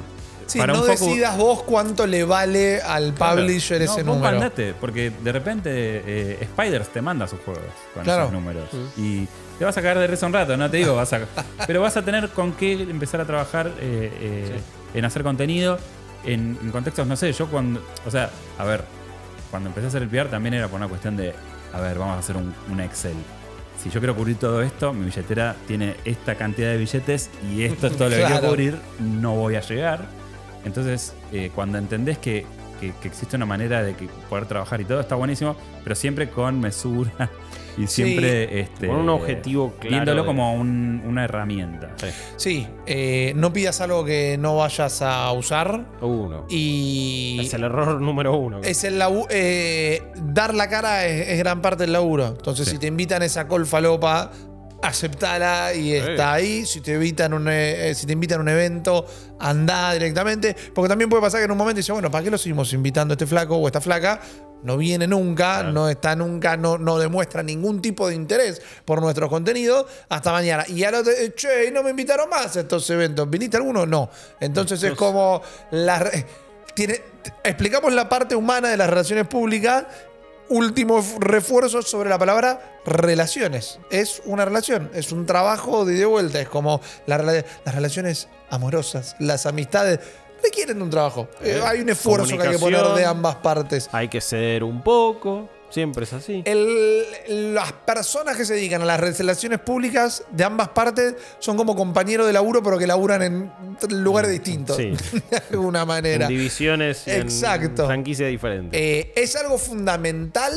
Sí, para no un decidas vos cuánto le vale al Claro. publisher ese No, vos número. mandate, porque de repente eh, Spiders te manda sus juegos con Claro. esos números. Y te vas a caer de risa un rato, no te digo, vas a, [laughs] pero vas a tener con qué empezar a trabajar eh, eh, en hacer contenido en, en contextos, no sé, yo cuando, o sea, a ver, cuando empecé a hacer el PR también era por una cuestión de, a ver, vamos a hacer un, un Excel. Si yo quiero cubrir todo esto, mi billetera tiene esta cantidad de billetes y esto es todo lo que Claro. quiero cubrir, no voy a llegar. Entonces, eh, cuando entendés que, que- que existe una manera de que poder trabajar y todo, está buenísimo, pero siempre con mesura y siempre este, Con un objetivo claro Viéndolo de- como un- una herramienta. Sí. Sí, eh, no pidas algo que no vayas a usar Uno. y Es el error número uno. es el labu- eh, dar la cara es, es gran parte del laburo. Entonces, Sí. si te invitan a esa col falopa, aceptala y está ahí. Si te invitan un, eh, si te invitan a un evento, anda directamente. Porque también puede pasar que en un momento dice, bueno, ¿para qué lo seguimos invitando a este flaco o esta flaca? No viene nunca, no está nunca, no, no demuestra ningún tipo de interés por nuestro contenido. Hasta mañana. Y ahora, te, che, no me invitaron más a estos eventos. ¿Viniste alguno? No. Entonces es como la tiene, explicamos la parte humana de las relaciones públicas. Último refuerzo sobre la palabra relaciones. Es una relación, es un trabajo de y vuelta. Es como la las relaciones amorosas, las amistades requieren de un trabajo. Eh, hay un esfuerzo que hay que poner de ambas partes. Hay que ceder un poco. Siempre es así. El- las personas que se dedican a las relaciones públicas de ambas partes son como compañeros de laburo, pero que laburan en lugares distintos. Sí. [laughs] De alguna manera. En divisiones Exacto. en franquicias diferentes. Eh, es algo fundamental,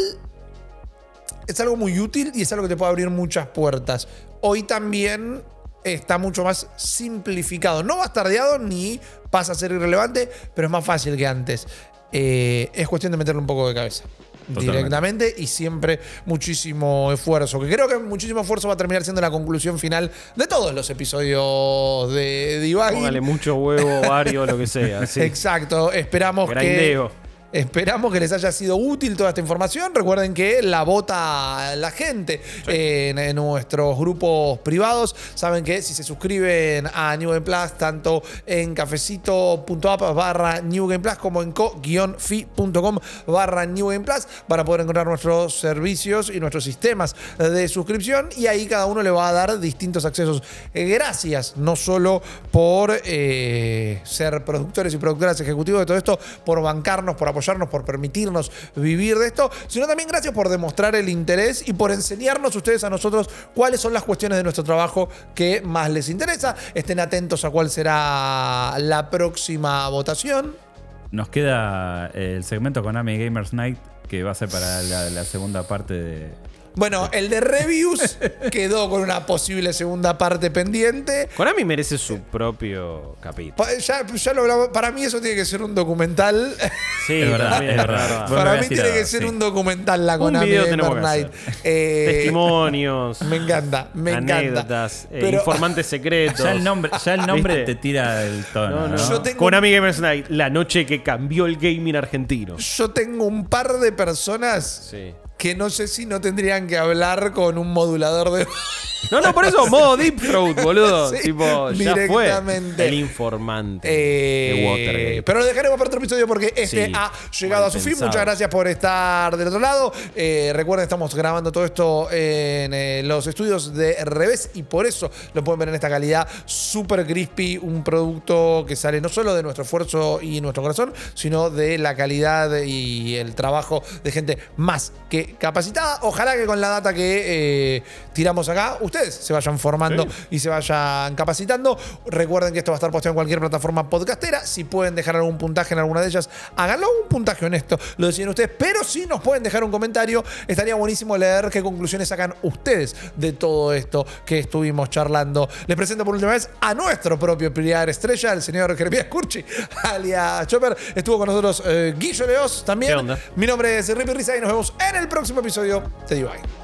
es algo muy útil y es algo que te puede abrir muchas puertas. Hoy también está mucho más simplificado. No bastardeado ni pasa a ser irrelevante, pero es más fácil que antes. Eh, es cuestión de meterle un poco de cabeza. Totalmente. Directamente y siempre muchísimo esfuerzo. Que creo que muchísimo esfuerzo va a terminar siendo la conclusión final de todos los episodios de Divagging. Póngale mucho huevo, varios, lo que sea. sí. [laughs] Exacto. Esperamos que. Esperamos que les haya sido útil toda esta información. Recuerden que la vota la gente en, en nuestros grupos privados. Saben que si se suscriben a New Game Plus, tanto en cafecito.app barra New Game Plus como en co-fi.com barra New Game Plus, van a poder encontrar nuestros servicios y nuestros sistemas de suscripción. Y ahí cada uno le va a dar distintos accesos. Gracias, no solo por eh, ser productores y productoras ejecutivos de todo esto, por bancarnos, por apoyarnos, por permitirnos vivir de esto, sino también gracias por demostrar el interés y por enseñarnos ustedes a nosotros cuáles son las cuestiones de nuestro trabajo que más les interesa. Estén atentos a cuál será la próxima votación. Nos queda eh, el segmento Konami Gamers Night, que va a ser para la, la segunda parte de. Bueno, el de reviews [laughs] quedó con una posible segunda parte pendiente. Konami merece su propio capítulo. Pa- Ya, ya lo hablamos. Para mí eso tiene que ser un documental. Sí, Es verdad, también, es verdad. verdad. Vos me Para mí tiene tirado, que ser sí. un documental la Un Konami video Gamer tenemos que Night. Eh, Testimonios, [laughs] Me encanta, me encanta. anécdotas, eh, Pero- informantes secretos. Ya el nombre, ya el nombre te tira el tono. No, no. ¿no? Yo tengo- Konami Gamers Night, la noche que cambió el gaming argentino. Yo tengo un par de personas Sí. Que no sé si no tendrían que hablar con un modulador de. [laughs] No, no, por eso, modo Deep Throat, boludo. Sí, tipo, ya fue. directamente. El informante Eh, de Watergate. pero lo dejaremos para otro episodio porque este Sí, ha llegado a su fin. Muchas gracias por estar del otro lado. Eh, recuerden, estamos grabando todo esto en eh, los estudios de Revés y por eso lo pueden ver en esta calidad super crispy. Un producto que sale no solo de nuestro esfuerzo y nuestro corazón, sino de la calidad y el trabajo de gente más que capacitada. Ojalá que con la data que eh, tiramos acá, ustedes se vayan formando Sí. y se vayan capacitando. Recuerden que esto va a estar posteado en cualquier plataforma podcastera. Si pueden dejar algún puntaje en alguna de ellas, háganlo. Un puntaje honesto, lo deciden ustedes. Pero si nos pueden dejar un comentario, estaría buenísimo leer qué conclusiones sacan ustedes de todo esto que estuvimos charlando. Les presento por última vez a nuestro propio pilar estrella, el señor Jeremías Curchi, [laughs] alias Chopper. Estuvo con nosotros eh, Guillo Leos también. Mi nombre es Rippy Risa y nos vemos en el próximo episodio de Divine.